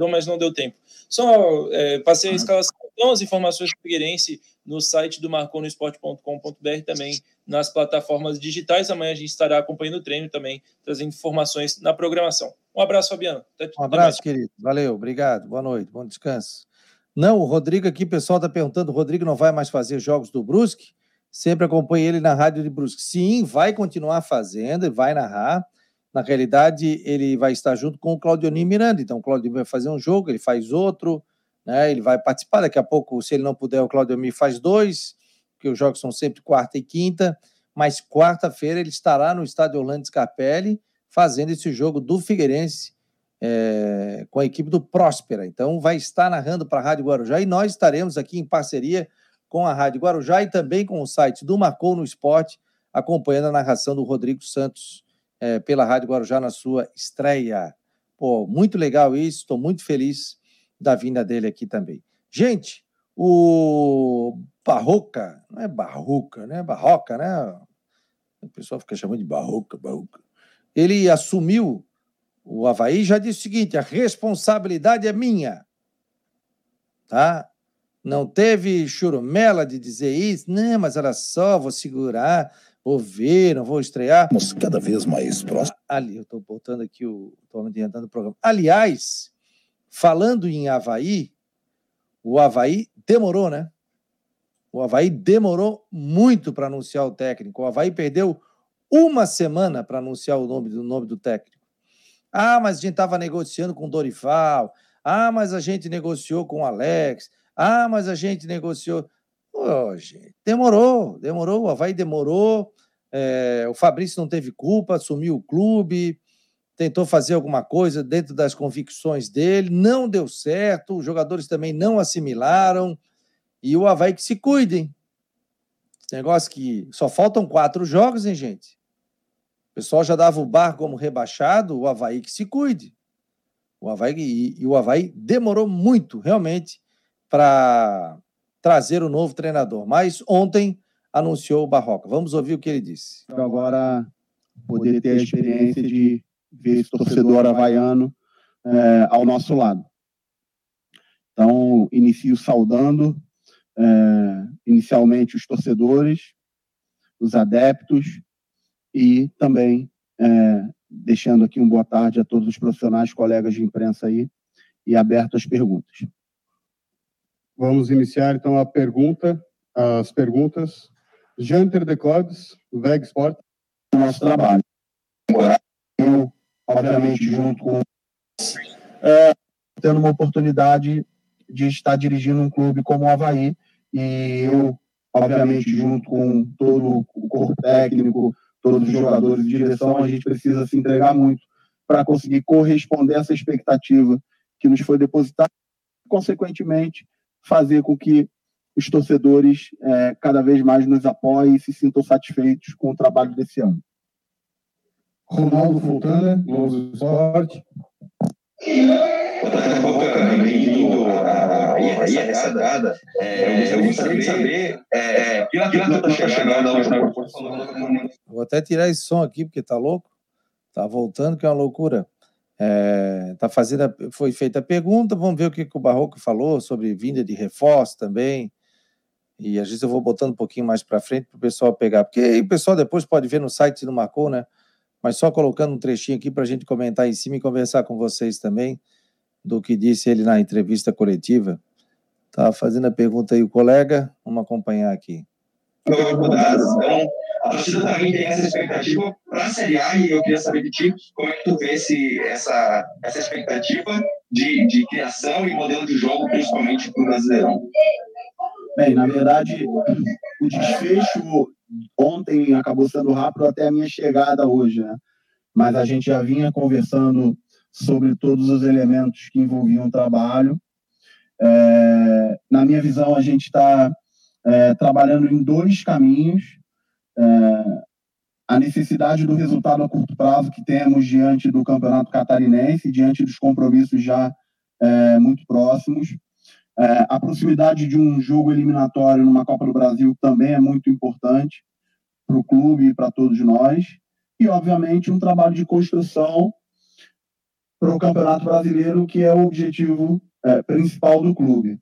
Speaker 2: mas não deu tempo. Só é, passei a escalação, então, as informações do Figueirense no site do marconosport.com.br também nas plataformas digitais. Amanhã a gente estará acompanhando o treino também, trazendo informações na programação. Um abraço, Fabiano.
Speaker 1: Até, um abraço, querido. Valeu, obrigado. Boa noite, bom descanso. Não, o Rodrigo aqui, o pessoal está perguntando, o Rodrigo não vai mais fazer jogos do Brusque? Sempre acompanho ele na rádio de Brusque. Sim, vai continuar fazendo e vai narrar. Na realidade, ele vai estar junto com o Claudionir Miranda. Então, o Claudionir vai fazer um jogo, ele faz outro, né? ele vai participar. Daqui a pouco, se ele não puder, o Claudionir faz dois, porque os jogos são sempre quarta e quinta. Mas quarta-feira ele estará no estádio Orlando Scarpelli fazendo esse jogo do Figueirense é, com a equipe do Próspera. Então, vai estar narrando para a Rádio Guarujá e nós estaremos aqui em parceria com a Rádio Guarujá e também com o site do Marcou no Esporte, acompanhando a narração do Rodrigo Santos é, pela Rádio Guarujá na sua estreia. Pô, muito legal isso, estou muito feliz da vinda dele aqui também. Gente, o Barroca, não é Barroca, né? Barroca, né? O pessoal fica chamando de Barroca, Barroca. Ele assumiu o Havaí já disse o seguinte: a responsabilidade é minha. Tá? Não teve churumela de dizer isso, não, mas olha só, vou segurar vou ver, não vou estrear.
Speaker 4: Vamos cada vez mais próximo.
Speaker 1: Ali, eu estou botando aqui o. Estou adiantando o programa. Aliás, falando em Havaí, o Havaí demorou, né? O Havaí demorou muito para anunciar o técnico. O Havaí perdeu uma semana para anunciar o nome do nome do técnico. Ah, mas a gente estava negociando com o Dorival. Ah, mas a gente negociou com o Alex. Ah, mas a gente negociou. Pô, gente, demorou, demorou. O Havaí demorou. É, o Fabrício não teve culpa, assumiu o clube, tentou fazer alguma coisa dentro das convicções dele, não deu certo, os jogadores também não assimilaram. E o Havaí que se cuidem. Negócio que só faltam quatro jogos, hein, gente? O pessoal já dava o bar como rebaixado, o Havaí que se cuide. O Havaí, e, e o Havaí demorou muito, realmente, para trazer o novo treinador. Mas ontem anunciou o Barroca. Vamos ouvir o que ele disse.
Speaker 5: Agora, poder ter a experiência de ver esse torcedor havaiano é, ao nosso lado. Então, inicio saudando é, inicialmente os torcedores, os adeptos e também é, deixando aqui uma boa tarde a todos os profissionais, colegas de imprensa aí e aberto às perguntas.
Speaker 6: Vamos iniciar então a pergunta, as perguntas. Janter de Clubs, VEG Sport.
Speaker 5: Nosso trabalho. Eu, obviamente, junto com é, tendo uma oportunidade de estar dirigindo um clube como o Havaí e eu, obviamente, junto com todo o corpo técnico, todos os jogadores de direção, a gente precisa se entregar muito para conseguir corresponder a essa expectativa que nos foi depositada, consequentemente, fazer com que os torcedores é, cada vez mais nos apoiem e se sintam satisfeitos com o trabalho desse ano.
Speaker 6: Ronaldo Fontana, Globo Esporte.
Speaker 7: Bem-vindo aí a ressacada. É, eu gostaria de saber é, que atleta está chegando hoje na
Speaker 1: Vou até tirar esse som aqui, porque tá louco. Tá voltando, que é uma loucura. É, tá fazendo foi feita a pergunta, vamos ver o que, que o Barroco falou sobre vinda de reforço também. E às vezes eu vou botando um pouquinho mais para frente para o pessoal pegar, porque aí o pessoal depois pode ver no site se não marcou, né? Mas só colocando um trechinho aqui para a gente comentar em cima e conversar com vocês também do que disse ele na entrevista coletiva. Tá fazendo a pergunta aí o colega, vamos acompanhar aqui.
Speaker 7: Então, a torcida também tem essa expectativa para a Série A e eu queria saber de ti como é que tu vê esse, essa, essa expectativa de, de criação e modelo de jogo, principalmente para o Brasileirão.
Speaker 5: Bem, na verdade, o desfecho ontem acabou sendo rápido até a minha chegada hoje, né? Mas a gente já vinha conversando sobre todos os elementos que envolviam o trabalho. É, na minha visão, a gente está é, trabalhando em dois caminhos. A necessidade do resultado a curto prazo que temos diante do Campeonato Catarinense, diante dos compromissos já é, muito próximos. É, a proximidade de um jogo eliminatório numa Copa do Brasil também é muito importante para o clube e para todos nós. E, obviamente, um trabalho de construção para o Campeonato Brasileiro, que é o objetivo é, principal do clube.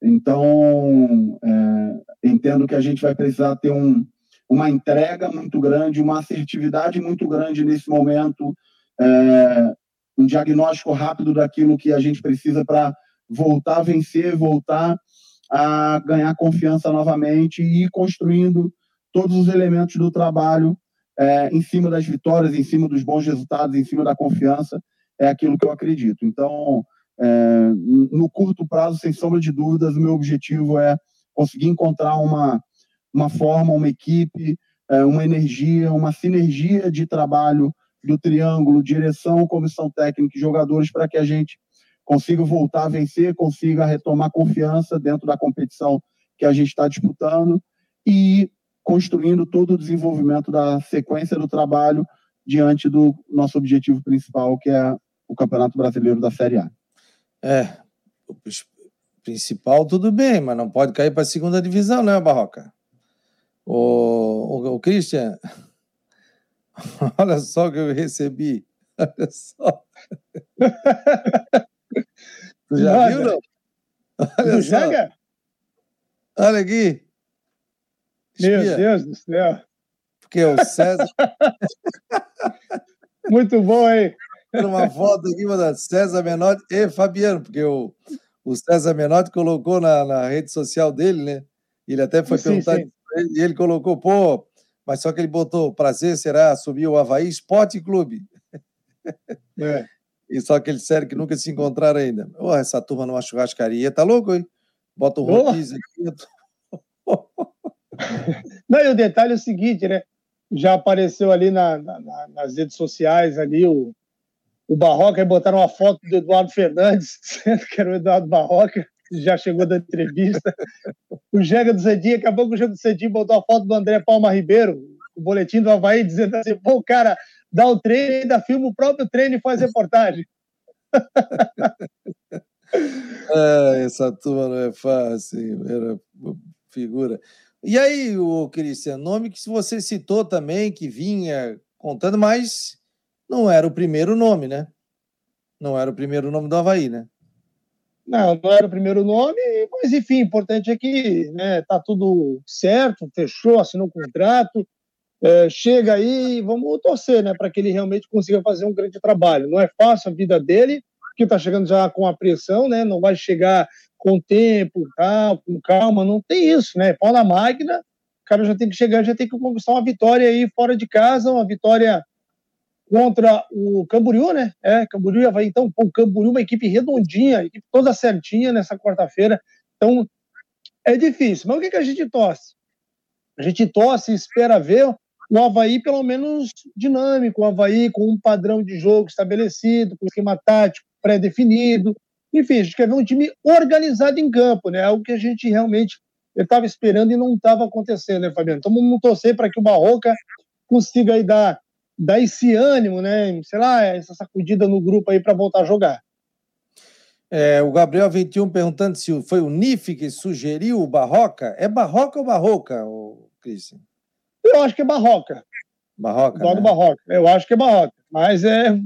Speaker 5: Então, é, entendo que a gente vai precisar ter um, uma entrega muito grande, uma assertividade muito grande nesse momento, é, um diagnóstico rápido daquilo que a gente precisa para voltar a vencer, voltar a ganhar confiança novamente e ir construindo todos os elementos do trabalho é, em cima das vitórias, em cima dos bons resultados, em cima da confiança, é aquilo que eu acredito. Então, é, no curto prazo, sem sombra de dúvidas, o meu objetivo é conseguir encontrar uma, uma forma, uma equipe, é, uma energia, uma sinergia de trabalho do triângulo, direção, comissão técnica e jogadores para que a gente consiga voltar a vencer, consiga retomar confiança dentro da competição que a gente está disputando e construindo todo o desenvolvimento da sequência do trabalho diante do nosso objetivo principal, que é o Campeonato Brasileiro da Série A.
Speaker 1: É, principal tudo bem, mas não pode cair para a segunda divisão, né, Barroca? O, o, o Christian, olha só o que eu recebi. Olha só. Tu já viu, não? Olha só. Joga? Olha aqui.
Speaker 6: Meu Espia. Deus do céu.
Speaker 1: Porque o César.
Speaker 6: Muito bom, hein?
Speaker 1: Uma foto aqui, da César Menotti e Fabiano, porque o, o César Menotti colocou na, na rede social dele, né? Ele até foi sim, perguntar sim. E ele colocou, pô, mas só que ele botou prazer será assumir o Havaí Esporte Clube. É. E só aquele sério que nunca se encontraram ainda. Oh, essa turma numa churrascaria, tá louco, hein? Bota o um rodízio aqui.
Speaker 6: Não, e o detalhe é o seguinte, né? Já apareceu ali na, na, nas redes sociais ali o, o Barroca, aí botaram uma foto do Eduardo Fernandes, que era o Eduardo Barroca, já chegou da entrevista. o Jega do Cedinho, acabou com o jogo do Cedinho, botou a foto do André Palma Ribeiro, o boletim do Havaí, dizendo assim, pô, o cara dá o treino, ainda filma o próprio treino e faz reportagem.
Speaker 1: ah, essa turma não é fácil, era figura. E aí, o Cristian, nome que você citou também, que vinha contando, mas não era o primeiro nome, né? Não era o primeiro nome do Havaí, né?
Speaker 6: Não, não era o primeiro nome, mas enfim, importante é que né, tá tudo certo, fechou, assinou o contrato, é, chega aí, vamos torcer, né, para que ele realmente consiga fazer um grande trabalho. Não é fácil a vida dele, que está chegando já com a pressão, né, não vai chegar com tempo, calma, com calma, não tem isso, né, pau na máquina, o cara já tem que chegar, já tem que conquistar uma vitória aí fora de casa, uma vitória contra o Camboriú, né? É, Camboriú Havaí. Então, o Camboriú, uma equipe redondinha, equipe toda certinha nessa quarta-feira. Então, é difícil. Mas o que, que a gente torce? A gente torce e espera ver o Havaí, pelo menos, dinâmico, o Havaí com um padrão de jogo estabelecido, com esquema tático pré-definido. Enfim, a gente quer ver um time organizado em campo, né? Algo que a gente realmente estava esperando e não estava acontecendo, né, Fabiano? Então, vamos torcer para que o Barroca consiga aí dar dar esse ânimo, né? Sei lá, essa sacudida no grupo aí para voltar a jogar.
Speaker 1: É, o Gabriel 21 perguntando se foi o NIF que sugeriu o Barroca. É Barroca ou Barroca, o Cristian?
Speaker 6: Eu acho que é Barroca.
Speaker 1: Barroca.
Speaker 6: né? Barroca. Eu acho que é Barroca. Mas é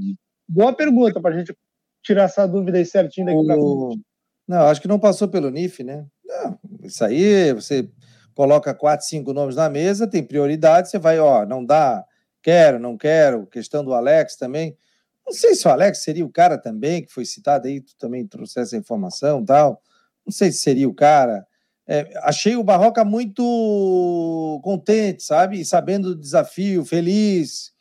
Speaker 6: boa pergunta para a gente tirar essa dúvida aí certinho daqui o... para frente.
Speaker 1: Não, acho que não passou pelo NIF, né? Não, isso aí você coloca quatro, cinco nomes na mesa, tem prioridade, você vai, ó, não dá quero, não quero, questão do Alex também. Não sei se o Alex seria o cara também, que foi citado aí, tu também trouxe essa informação tal. Não sei se seria o cara. É, achei o Barroca muito contente, sabe? Sabendo do desafio, feliz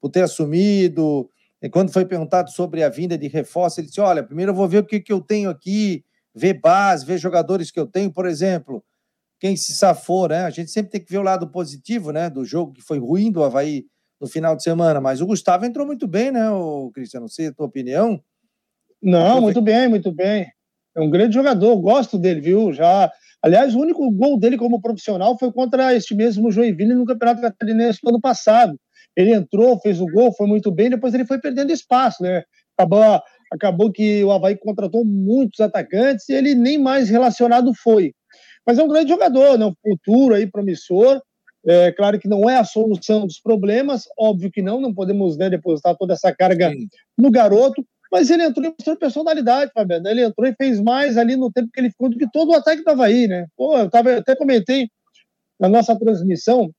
Speaker 1: por ter assumido. E quando foi perguntado sobre a vinda de reforço, ele disse: Olha, primeiro eu vou ver o que, que eu tenho aqui, ver base, ver jogadores que eu tenho, por exemplo, quem se safou, né? A gente sempre tem que ver o lado positivo, né? Do jogo que foi ruim do Havaí no final de semana, mas o Gustavo entrou muito bem, né, o Cristiano? Não sei a tua opinião.
Speaker 6: Não, muito bem, muito bem. É um grande jogador, gosto dele, viu? Já, aliás, o único gol dele como profissional foi contra este mesmo Joinville no Campeonato Catarinense do ano passado. Ele entrou, fez o gol, foi muito bem, depois ele foi perdendo espaço, né? Acabou, acabou que o Havaí contratou muitos atacantes e ele nem mais relacionado foi. Mas é um grande jogador, né? Um futuro aí promissor. É claro que não é a solução dos problemas, óbvio que não, não podemos né, depositar toda essa carga Sim. no garoto, mas ele entrou e mostrou personalidade, Fabiano. Ele entrou e fez mais ali no tempo que ele ficou do que todo o ataque do Havaí, né? Pô, eu, tava, eu até comentei na nossa transmissão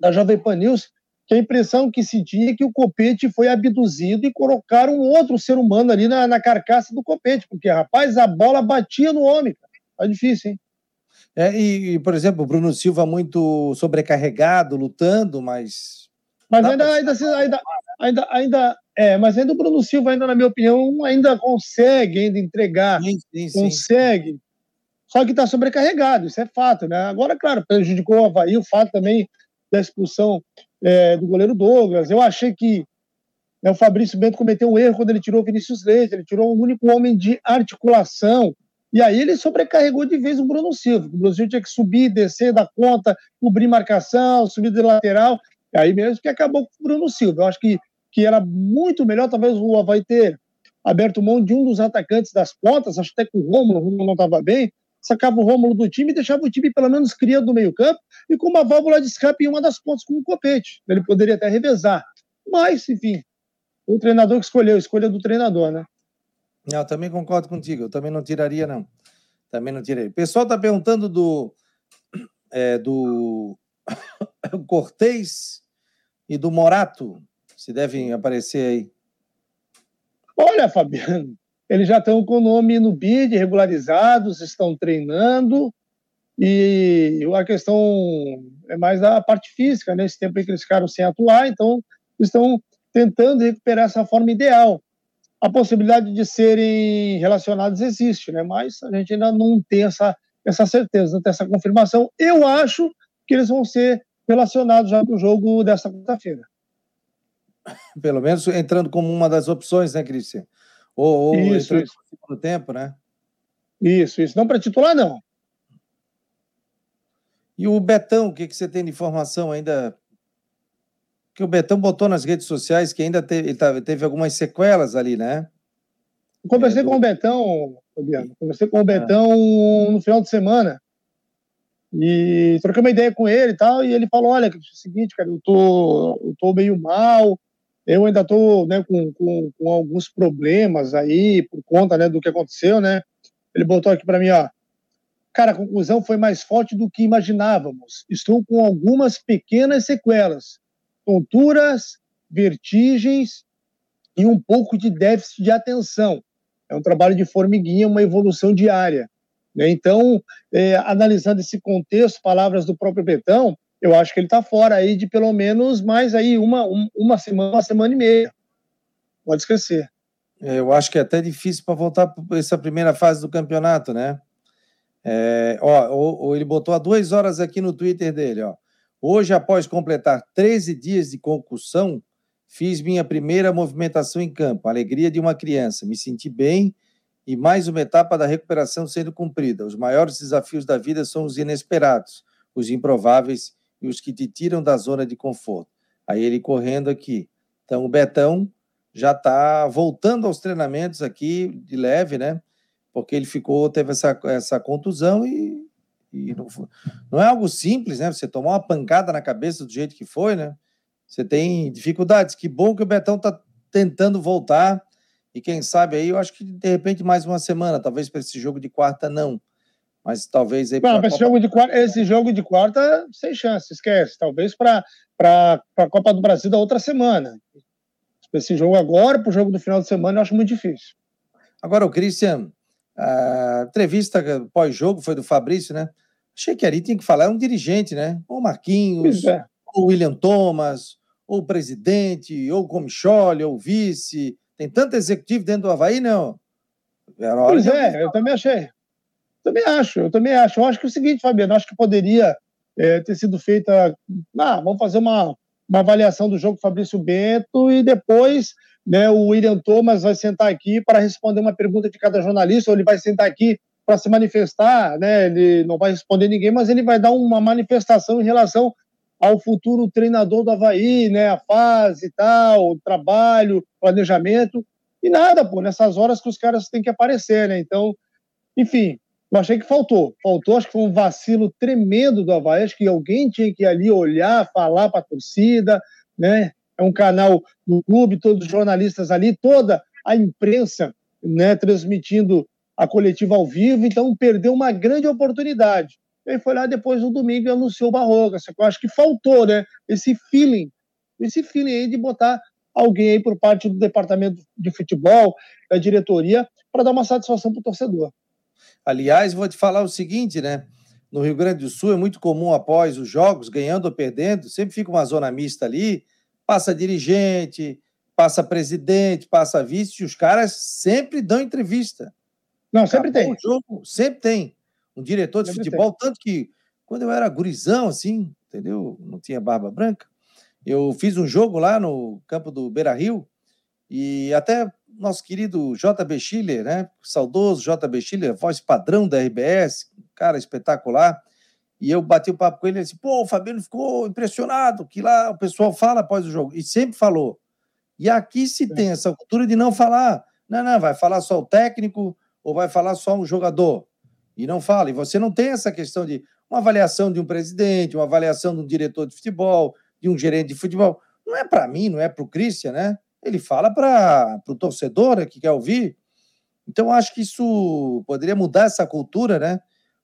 Speaker 6: da Jovem Pan News que a impressão que se tinha é que o Copete foi abduzido e colocaram um outro ser humano ali na, na carcaça do Copete, porque, rapaz, a bola batia no homem, cara. Tá difícil, hein?
Speaker 1: É, e, por exemplo, o Bruno Silva muito sobrecarregado, lutando, mas.
Speaker 6: Mas ainda, ainda, ainda, ainda, ainda, é, mas ainda o Bruno Silva, ainda, na minha opinião, ainda consegue ainda entregar. Sim, sim, consegue. Sim. Só que está sobrecarregado, isso é fato, né? Agora, claro, prejudicou o Havaí o fato também da expulsão é, do goleiro Douglas. Eu achei que né, o Fabrício Bento cometeu um erro quando ele tirou o Vinícius Leite, ele tirou o único homem de articulação e aí ele sobrecarregou de vez o Bruno Silva. O Bruno Silva tinha que subir, descer da conta, cobrir marcação, subir de lateral. E aí mesmo que acabou com o Bruno Silva. Eu acho que, que era muito melhor, talvez o Havaí ter aberto mão de um dos atacantes das pontas, acho até que o Rômulo, o Rômulo não estava bem, sacava o Rômulo do time e deixava o time pelo menos criando no meio campo e com uma válvula de escape em uma das pontas com o copete. Ele poderia até revezar. Mas, enfim, o treinador que escolheu, escolha do treinador, né?
Speaker 1: Não, também concordo contigo. Eu também não tiraria, não. Também não tirei. O pessoal está perguntando do, é, do Cortez e do Morato, se devem aparecer aí.
Speaker 6: Olha, Fabiano, eles já estão com o nome no bid, regularizados, estão treinando, e a questão é mais a parte física, nesse né? tempo em que eles ficaram sem atuar, então estão tentando recuperar essa forma ideal a possibilidade de serem relacionados existe, né? mas a gente ainda não tem essa, essa certeza, não tem essa confirmação. Eu acho que eles vão ser relacionados já para o jogo desta quarta-feira.
Speaker 1: Pelo menos entrando como uma das opções, né, Cristian? Ou, ou
Speaker 6: isso, isso.
Speaker 1: no tempo, né?
Speaker 6: Isso, isso. Não para titular, não.
Speaker 1: E o Betão, o que, que você tem de informação ainda? Que o Betão botou nas redes sociais que ainda teve, teve algumas sequelas ali, né?
Speaker 6: conversei é, do... com o Betão, Fabiano. Conversei com o Betão ah. no final de semana. E troquei uma ideia com ele e tal. E ele falou: Olha, é o seguinte, cara, eu tô, eu tô meio mal. Eu ainda tô né, com, com, com alguns problemas aí por conta né, do que aconteceu, né? Ele botou aqui para mim, ó. Cara, a conclusão foi mais forte do que imaginávamos. Estou com algumas pequenas sequelas, tonturas, vertigens e um pouco de déficit de atenção. É um trabalho de formiguinha, uma evolução diária. Né? Então, é, analisando esse contexto, palavras do próprio Betão, eu acho que ele está fora aí de pelo menos mais aí uma, uma semana, uma semana e meia. Pode esquecer.
Speaker 1: É, eu acho que é até difícil para voltar para essa primeira fase do campeonato, né? É, ó, ele botou há duas horas aqui no Twitter dele, ó. Hoje, após completar 13 dias de concussão, Fiz minha primeira movimentação em campo, alegria de uma criança. Me senti bem e mais uma etapa da recuperação sendo cumprida. Os maiores desafios da vida são os inesperados, os improváveis e os que te tiram da zona de conforto. Aí ele correndo aqui. Então o Betão já está voltando aos treinamentos aqui de leve, né? Porque ele ficou, teve essa, essa contusão e, e não, não é algo simples, né? Você tomar uma pancada na cabeça do jeito que foi, né? Você tem dificuldades. Que bom que o Betão está tentando voltar. E quem sabe aí, eu acho que de repente mais uma semana, talvez para esse jogo de quarta não. Mas talvez aí.
Speaker 6: Não, esse, jogo de quarta, esse jogo de quarta, sem chance, esquece. Talvez para a Copa do Brasil da outra semana. Esse jogo agora, para o jogo do final de semana, eu acho muito difícil.
Speaker 1: Agora, o Christian, a entrevista pós-jogo foi do Fabrício, né? Achei que ali tinha que falar, é um dirigente, né? O Marquinhos, é ou William Thomas, ou o presidente, ou o comichole, ou o vice. Tem tanto executivo dentro do Havaí, não?
Speaker 6: Era hora pois é, eu também achei. Também acho, eu também acho. Eu acho que é o seguinte, Fabiano, acho que poderia é, ter sido feita. Ah, vamos fazer uma, uma avaliação do jogo Fabrício Bento e depois né, o William Thomas vai sentar aqui para responder uma pergunta de cada jornalista, ou ele vai sentar aqui para se manifestar, né? Ele não vai responder ninguém, mas ele vai dar uma manifestação em relação ao futuro treinador do Havaí, né? A fase e tal, o trabalho, planejamento. E nada, pô, nessas horas que os caras têm que aparecer, né? Então, enfim, eu achei que faltou. Faltou, acho que foi um vacilo tremendo do Havaí. Acho que alguém tinha que ir ali olhar, falar para a torcida, né? É um canal do clube, todos os jornalistas ali, toda a imprensa, né? Transmitindo a coletiva ao vivo. Então, perdeu uma grande oportunidade. Ele foi lá depois no domingo e anunciou o Barroca. Só que eu acho que faltou, né? Esse feeling, esse feeling aí de botar alguém aí por parte do departamento de futebol, da diretoria, para dar uma satisfação para o torcedor.
Speaker 1: Aliás, vou te falar o seguinte, né? No Rio Grande do Sul é muito comum após os jogos, ganhando ou perdendo, sempre fica uma zona mista ali, passa dirigente, passa presidente, passa vice, e os caras sempre dão entrevista.
Speaker 6: Não, sempre Acabou tem.
Speaker 1: Jogo, sempre tem um diretor de futebol, tanto que quando eu era gurizão, assim, entendeu? Não tinha barba branca, eu fiz um jogo lá no campo do Beira Rio e até nosso querido JB Schiller, né? Saudoso JB Schiller, voz padrão da RBS, cara espetacular. E eu bati o papo com ele e disse: pô, o Fabiano ficou impressionado que lá o pessoal fala após o jogo. E sempre falou. E aqui se tem essa cultura de não falar. Não, não, vai falar só o técnico ou vai falar só um jogador e não fala. E você não tem essa questão de uma avaliação de um presidente, uma avaliação de um diretor de futebol, de um gerente de futebol. Não é para mim, não é para o Christian, né? Ele fala para o torcedor que quer ouvir. Então, acho que isso poderia mudar essa cultura, né?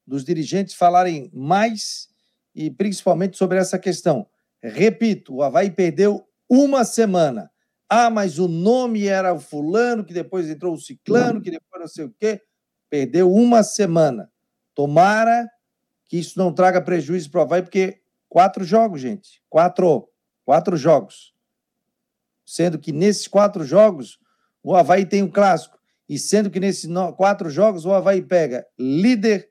Speaker 1: Dos dirigentes falarem mais e principalmente sobre essa questão. Repito, o Havaí perdeu uma semana. Ah, mas o nome era o fulano, que depois entrou o ciclano, que depois não sei o quê. Perdeu uma semana. Tomara que isso não traga prejuízo para o Havaí, porque quatro jogos, gente. Quatro. Quatro jogos. Sendo que nesses quatro jogos, o Havaí tem um clássico. E sendo que nesses quatro jogos, o Havaí pega líder,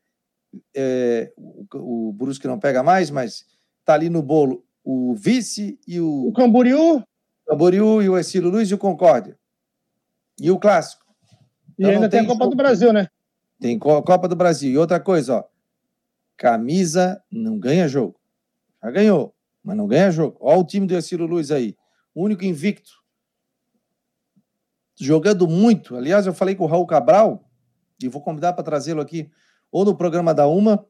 Speaker 1: é, o, o Brusque não pega mais, mas está ali no bolo o vice e o.
Speaker 6: O Camboriú?
Speaker 1: Camboriú e o Exílio Luiz e o Concórdia. E o clássico.
Speaker 6: E então, ainda tem a Copa do Brasil, né?
Speaker 1: Tem Copa do Brasil. E outra coisa, ó. camisa não ganha jogo. Já ganhou, mas não ganha jogo. Olha o time do Ercílio Luz aí. O único invicto. Jogando muito. Aliás, eu falei com o Raul Cabral, e vou convidar para trazê-lo aqui, ou no programa da Uma,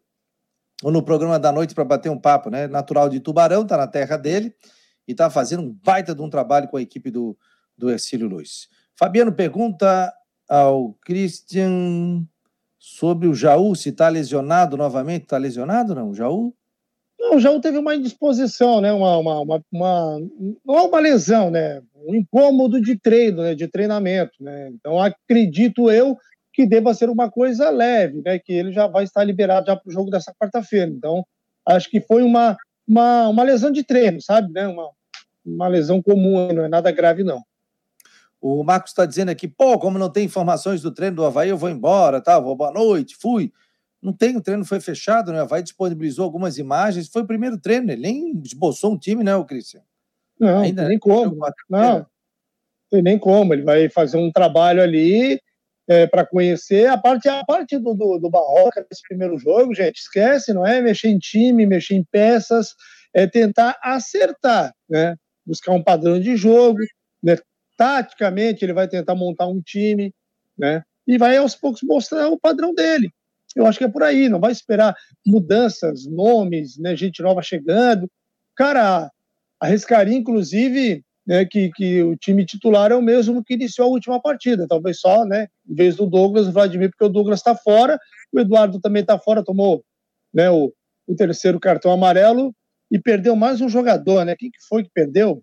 Speaker 1: ou no programa da noite para bater um papo, né? Natural de Tubarão, tá na terra dele e tá fazendo um baita de um trabalho com a equipe do, do Ercílio Luiz. Fabiano pergunta ao Christian sobre o Jaú, se está lesionado novamente. Está lesionado, não? O Jaú?
Speaker 6: Não, o Jaú teve uma indisposição, né? Uma, uma, uma, uma, não é uma lesão, né? Um incômodo de treino, né? De treinamento, né? Então acredito eu que deva ser uma coisa leve, né? Que ele já vai estar liberado já para o jogo dessa quarta-feira. Então acho que foi uma, uma, uma lesão de treino, sabe? Né? Uma, uma lesão comum, não é nada grave não.
Speaker 1: O Marcos está dizendo aqui, pô, como não tem informações do treino do Havaí, eu vou embora, tá? Vou boa noite, fui. Não tem, o treino foi fechado, né? O Havaí disponibilizou algumas imagens, foi o primeiro treino, ele nem esboçou um time, né, o Cristian?
Speaker 6: Não, Ainda nem como. Não, tem nem como. Ele vai fazer um trabalho ali é, para conhecer a parte, a parte do, do, do Barroca nesse primeiro jogo, gente. Esquece, não é mexer em time, mexer em peças, é tentar acertar, né? Buscar um padrão de jogo, né? taticamente ele vai tentar montar um time, né? E vai aos poucos mostrar o padrão dele. Eu acho que é por aí, não vai esperar mudanças, nomes, né, gente nova chegando. Cara, arriscaria, inclusive, né, que, que o time titular é o mesmo que iniciou a última partida, talvez só, né, em vez do Douglas, o Vladimir, porque o Douglas está fora, o Eduardo também está fora, tomou né, o, o terceiro cartão amarelo e perdeu mais um jogador, né? Quem que foi que perdeu?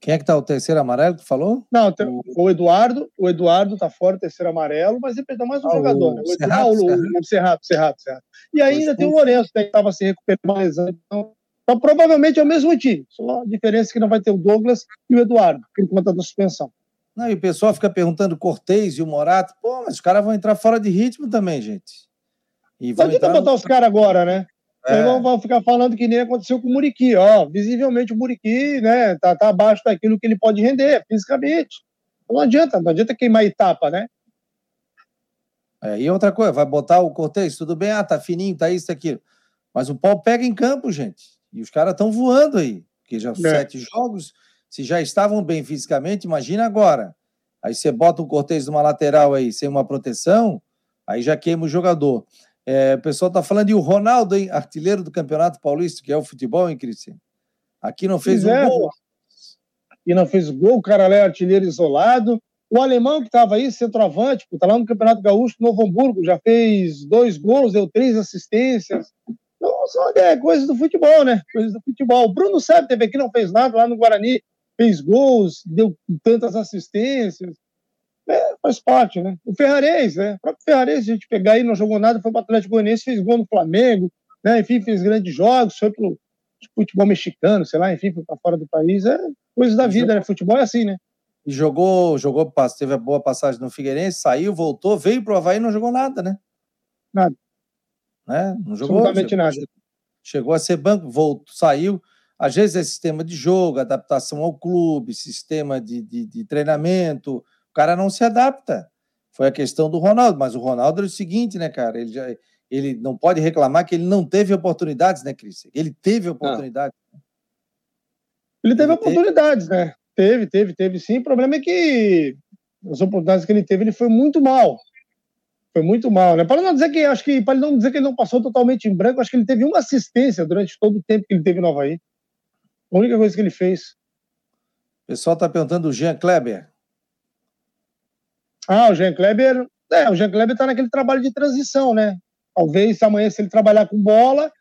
Speaker 1: Quem é que tá o terceiro amarelo que falou?
Speaker 6: Não, o, o Eduardo, o Eduardo tá fora, o terceiro amarelo, mas ele perdeu mais um ah, jogador, né? O Eduardo, o Serrato, Serrato, Serrato. E ainda tem o Lourenço, né, que estava se recuperando mais então, então, provavelmente é o mesmo time. Só a diferença é que não vai ter o Douglas e o Eduardo, por conta da suspensão.
Speaker 1: Não, e o pessoal fica perguntando Cortez e o Morato. Pô, mas os caras vão entrar fora de ritmo também, gente.
Speaker 6: E vão Pode botar os caras agora, né? É. Então vão ficar falando que nem aconteceu com o Muriqui. Ó, visivelmente o Muriqui né, tá, tá abaixo daquilo que ele pode render fisicamente. Não adianta, não adianta queimar etapa, né?
Speaker 1: É, e outra coisa, vai botar o Cortez, tudo bem, ah, tá fininho, tá isso, tá aquilo. Mas o pau pega em campo, gente. E os caras estão voando aí. Porque já é. sete jogos, se já estavam bem fisicamente, imagina agora. Aí você bota o Cortez numa lateral aí, sem uma proteção, aí já queima o jogador. É, o pessoal está falando, e o Ronaldo, hein, artilheiro do Campeonato Paulista, que é o futebol, hein, Cristian? Aqui não fez um gol.
Speaker 6: Aqui não fez gol, o cara é artilheiro isolado. O alemão que estava aí, centroavante, está lá no Campeonato Gaúcho, Novo Hamburgo, já fez dois gols, deu três assistências. Então, são é, coisas do futebol, né? Coisas do futebol. O Bruno Sérgio teve aqui, não fez nada lá no Guarani, fez gols, deu tantas assistências. É, faz parte, né? O Ferrarese, né? O próprio Ferrarese, a gente pegar aí, não jogou nada, foi para o Atlético Goianiense, fez gol no Flamengo, né? Enfim, fez grandes jogos, foi pro futebol mexicano, sei lá, enfim, foi para fora do país. É coisa da vida, né? Futebol é assim, né?
Speaker 1: E jogou, jogou, teve a boa passagem no Figueirense, saiu, voltou, veio pro Havaí e não jogou nada, né?
Speaker 6: Nada.
Speaker 1: Né? Não jogou.
Speaker 6: Absolutamente
Speaker 1: chegou,
Speaker 6: nada.
Speaker 1: Chegou a ser banco, voltou, saiu. Às vezes é sistema de jogo, adaptação ao clube, sistema de, de, de treinamento, o cara não se adapta. Foi a questão do Ronaldo, mas o Ronaldo é o seguinte, né, cara? Ele, já, ele não pode reclamar que ele não teve oportunidades, né, Cris? Ele teve oportunidades.
Speaker 6: Ele teve ele oportunidades, teve... né? Teve, teve, teve sim. O problema é que as oportunidades que ele teve, ele foi muito mal. Foi muito mal, né? Para não dizer que acho que para não dizer que ele não passou totalmente em branco, acho que ele teve uma assistência durante todo o tempo que ele teve no Havaí. A única coisa que ele fez.
Speaker 1: O pessoal está perguntando o Jean Kleber.
Speaker 6: Ah, o Jean Kleber. É, o Jean Kleber está naquele trabalho de transição, né? Talvez amanhã, se ele trabalhar com bola,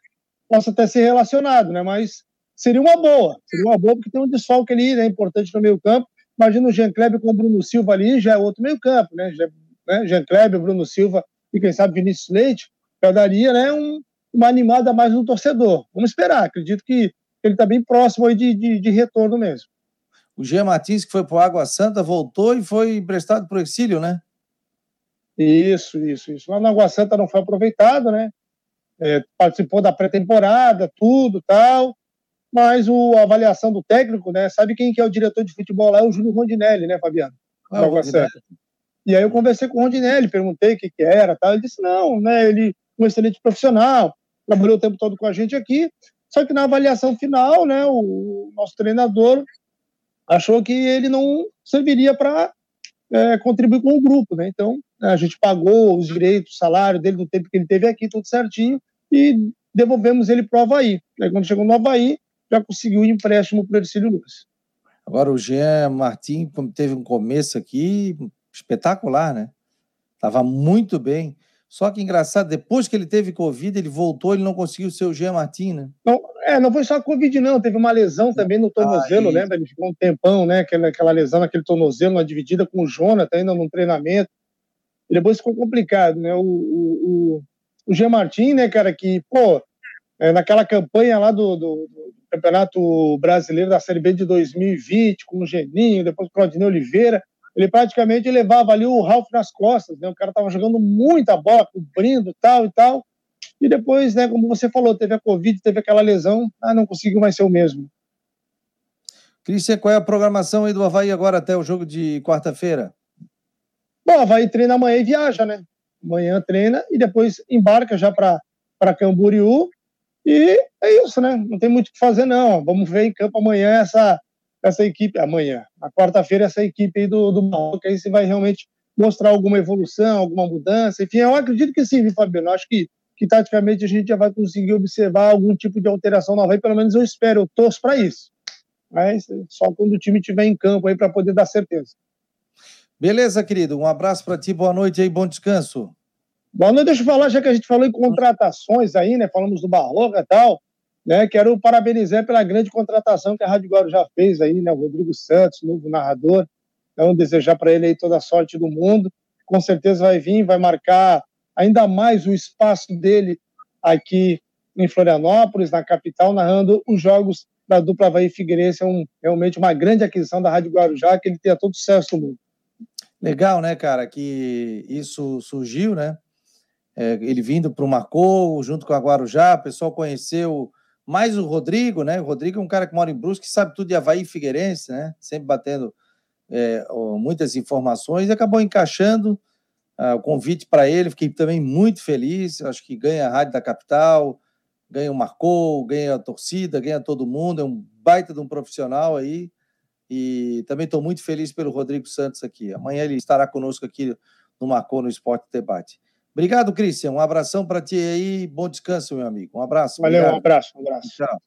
Speaker 6: possa até ser relacionado, né? Mas seria uma boa. Seria uma boa, porque tem um desfalque ali, né? Importante no meio-campo. Imagina o Jean Kleber com o Bruno Silva ali, já é outro meio-campo, né? Já, né? Jean Kleber, Bruno Silva e quem sabe Vinícius Leite, já daria né, um, uma animada mais no torcedor. Vamos esperar. Acredito que ele está bem próximo aí de, de, de retorno mesmo.
Speaker 1: O Jean Martins, que foi para o Água Santa, voltou e foi emprestado para o exílio, né?
Speaker 6: Isso, isso, isso. Lá no Água Santa não foi aproveitado, né? É, participou da pré-temporada, tudo tal. Mas o, a avaliação do técnico, né? Sabe quem que é o diretor de futebol lá? É o Júlio Rondinelli, né, Fabiano? Ah, Água Santa. E aí eu conversei com o Rondinelli, perguntei o que, que era, tal. Ele disse: não, né? Ele um excelente profissional, trabalhou o tempo todo com a gente aqui. Só que na avaliação final, né, o nosso treinador achou que ele não serviria para é, contribuir com o grupo, né? Então a gente pagou os direitos, o salário dele no tempo que ele teve aqui, tudo certinho, e devolvemos ele para o Havaí. Aí quando chegou no Havaí, já conseguiu o um empréstimo para o Ercílio Luz.
Speaker 1: Agora o Jean Martin teve um começo aqui espetacular, né? Tava muito bem. Só que engraçado, depois que ele teve Covid, ele voltou, ele não conseguiu ser o Jean Martin, né?
Speaker 6: Não, é, não foi só Covid, não. Teve uma lesão também no tornozelo, lembra? Ele ficou um tempão, né? Aquela, aquela lesão naquele tornozelo, uma dividida com o Jonathan ainda no treinamento. E depois ficou complicado, né? O, o, o, o Jean Martin, né, cara, que, pô, é, naquela campanha lá do, do, do, Campeonato Brasileiro da Série B de 2020, com o Geninho, depois o Claudinei Oliveira, ele praticamente levava ali o Ralph nas costas, né? O cara tava jogando muita bola, cobrindo tal e tal. E depois, né, como você falou, teve a Covid, teve aquela lesão, ah, não conseguiu mais ser o mesmo.
Speaker 1: Cristian, qual é a programação aí do Havaí agora até o jogo de quarta-feira?
Speaker 6: Bom, o Havaí treina amanhã e viaja, né? Amanhã treina e depois embarca já para Camboriú. E é isso, né? Não tem muito o que fazer, não. Vamos ver em campo amanhã essa, essa equipe, amanhã, na quarta-feira, essa equipe aí do, do Marrocos, aí se vai realmente mostrar alguma evolução, alguma mudança. Enfim, eu acredito que sim, viu, Fabiano? Eu acho que, que taticamente a gente já vai conseguir observar algum tipo de alteração no Havaí, pelo menos eu espero, eu torço para isso. Mas só quando o time estiver em campo aí para poder dar certeza.
Speaker 1: Beleza, querido. Um abraço para ti, boa noite aí, bom descanso.
Speaker 6: Boa noite, deixa eu falar, já que a gente falou em contratações aí, né? Falamos do Barroca e tal. Né? Quero parabenizar pela grande contratação que a Rádio Guarujá fez aí, né? O Rodrigo Santos, novo narrador. Então, desejar para ele aí toda a sorte do mundo. Com certeza vai vir, vai marcar ainda mais o espaço dele aqui em Florianópolis, na capital, narrando os jogos da dupla Havaí Figueirense. É um, realmente uma grande aquisição da Rádio Guarujá, que ele tenha todo sucesso do mundo.
Speaker 1: Legal, né, cara, que isso surgiu, né? É, ele vindo para o Marcou, junto com a Guarujá, o pessoal conheceu mais o Rodrigo, né? O Rodrigo é um cara que mora em Brusque, que sabe tudo de Havaí e Figueirense, né? Sempre batendo é, muitas informações acabou encaixando uh, o convite para ele. Fiquei também muito feliz. Acho que ganha a Rádio da Capital, ganha o Marcou, ganha a torcida, ganha todo mundo. É um baita de um profissional aí. E também estou muito feliz pelo Rodrigo Santos aqui. Amanhã ele estará conosco aqui no Marcou no Esporte Debate. Obrigado, Cristian. Um abração para ti aí. Bom descanso, meu amigo. Um abraço.
Speaker 6: Valeu, obrigado. um abraço. Um abraço. Tchau.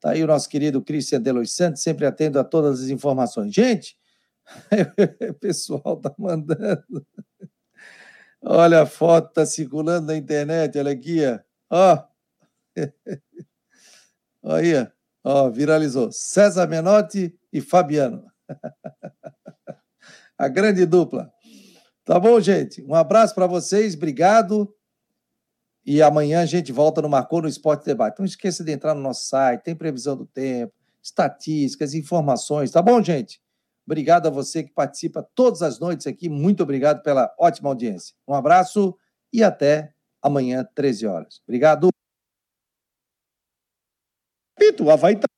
Speaker 1: Tá aí o nosso querido Cristian Delois Santos, sempre atendo a todas as informações. Gente, o pessoal tá mandando. Olha a foto, tá circulando na internet, olha aqui, ó. Ó. aí, ó, viralizou. César Menotti e Fabiano. a grande dupla. Tá bom, gente? Um abraço para vocês, obrigado. E amanhã a gente volta no Marcou no Esporte Debate. Não esqueça de entrar no nosso site, tem previsão do tempo, estatísticas, informações, tá bom, gente? Obrigado a você que participa todas as noites aqui. Muito obrigado pela ótima audiência. Um abraço e até amanhã, 13 horas. Obrigado. Pito, vai estar.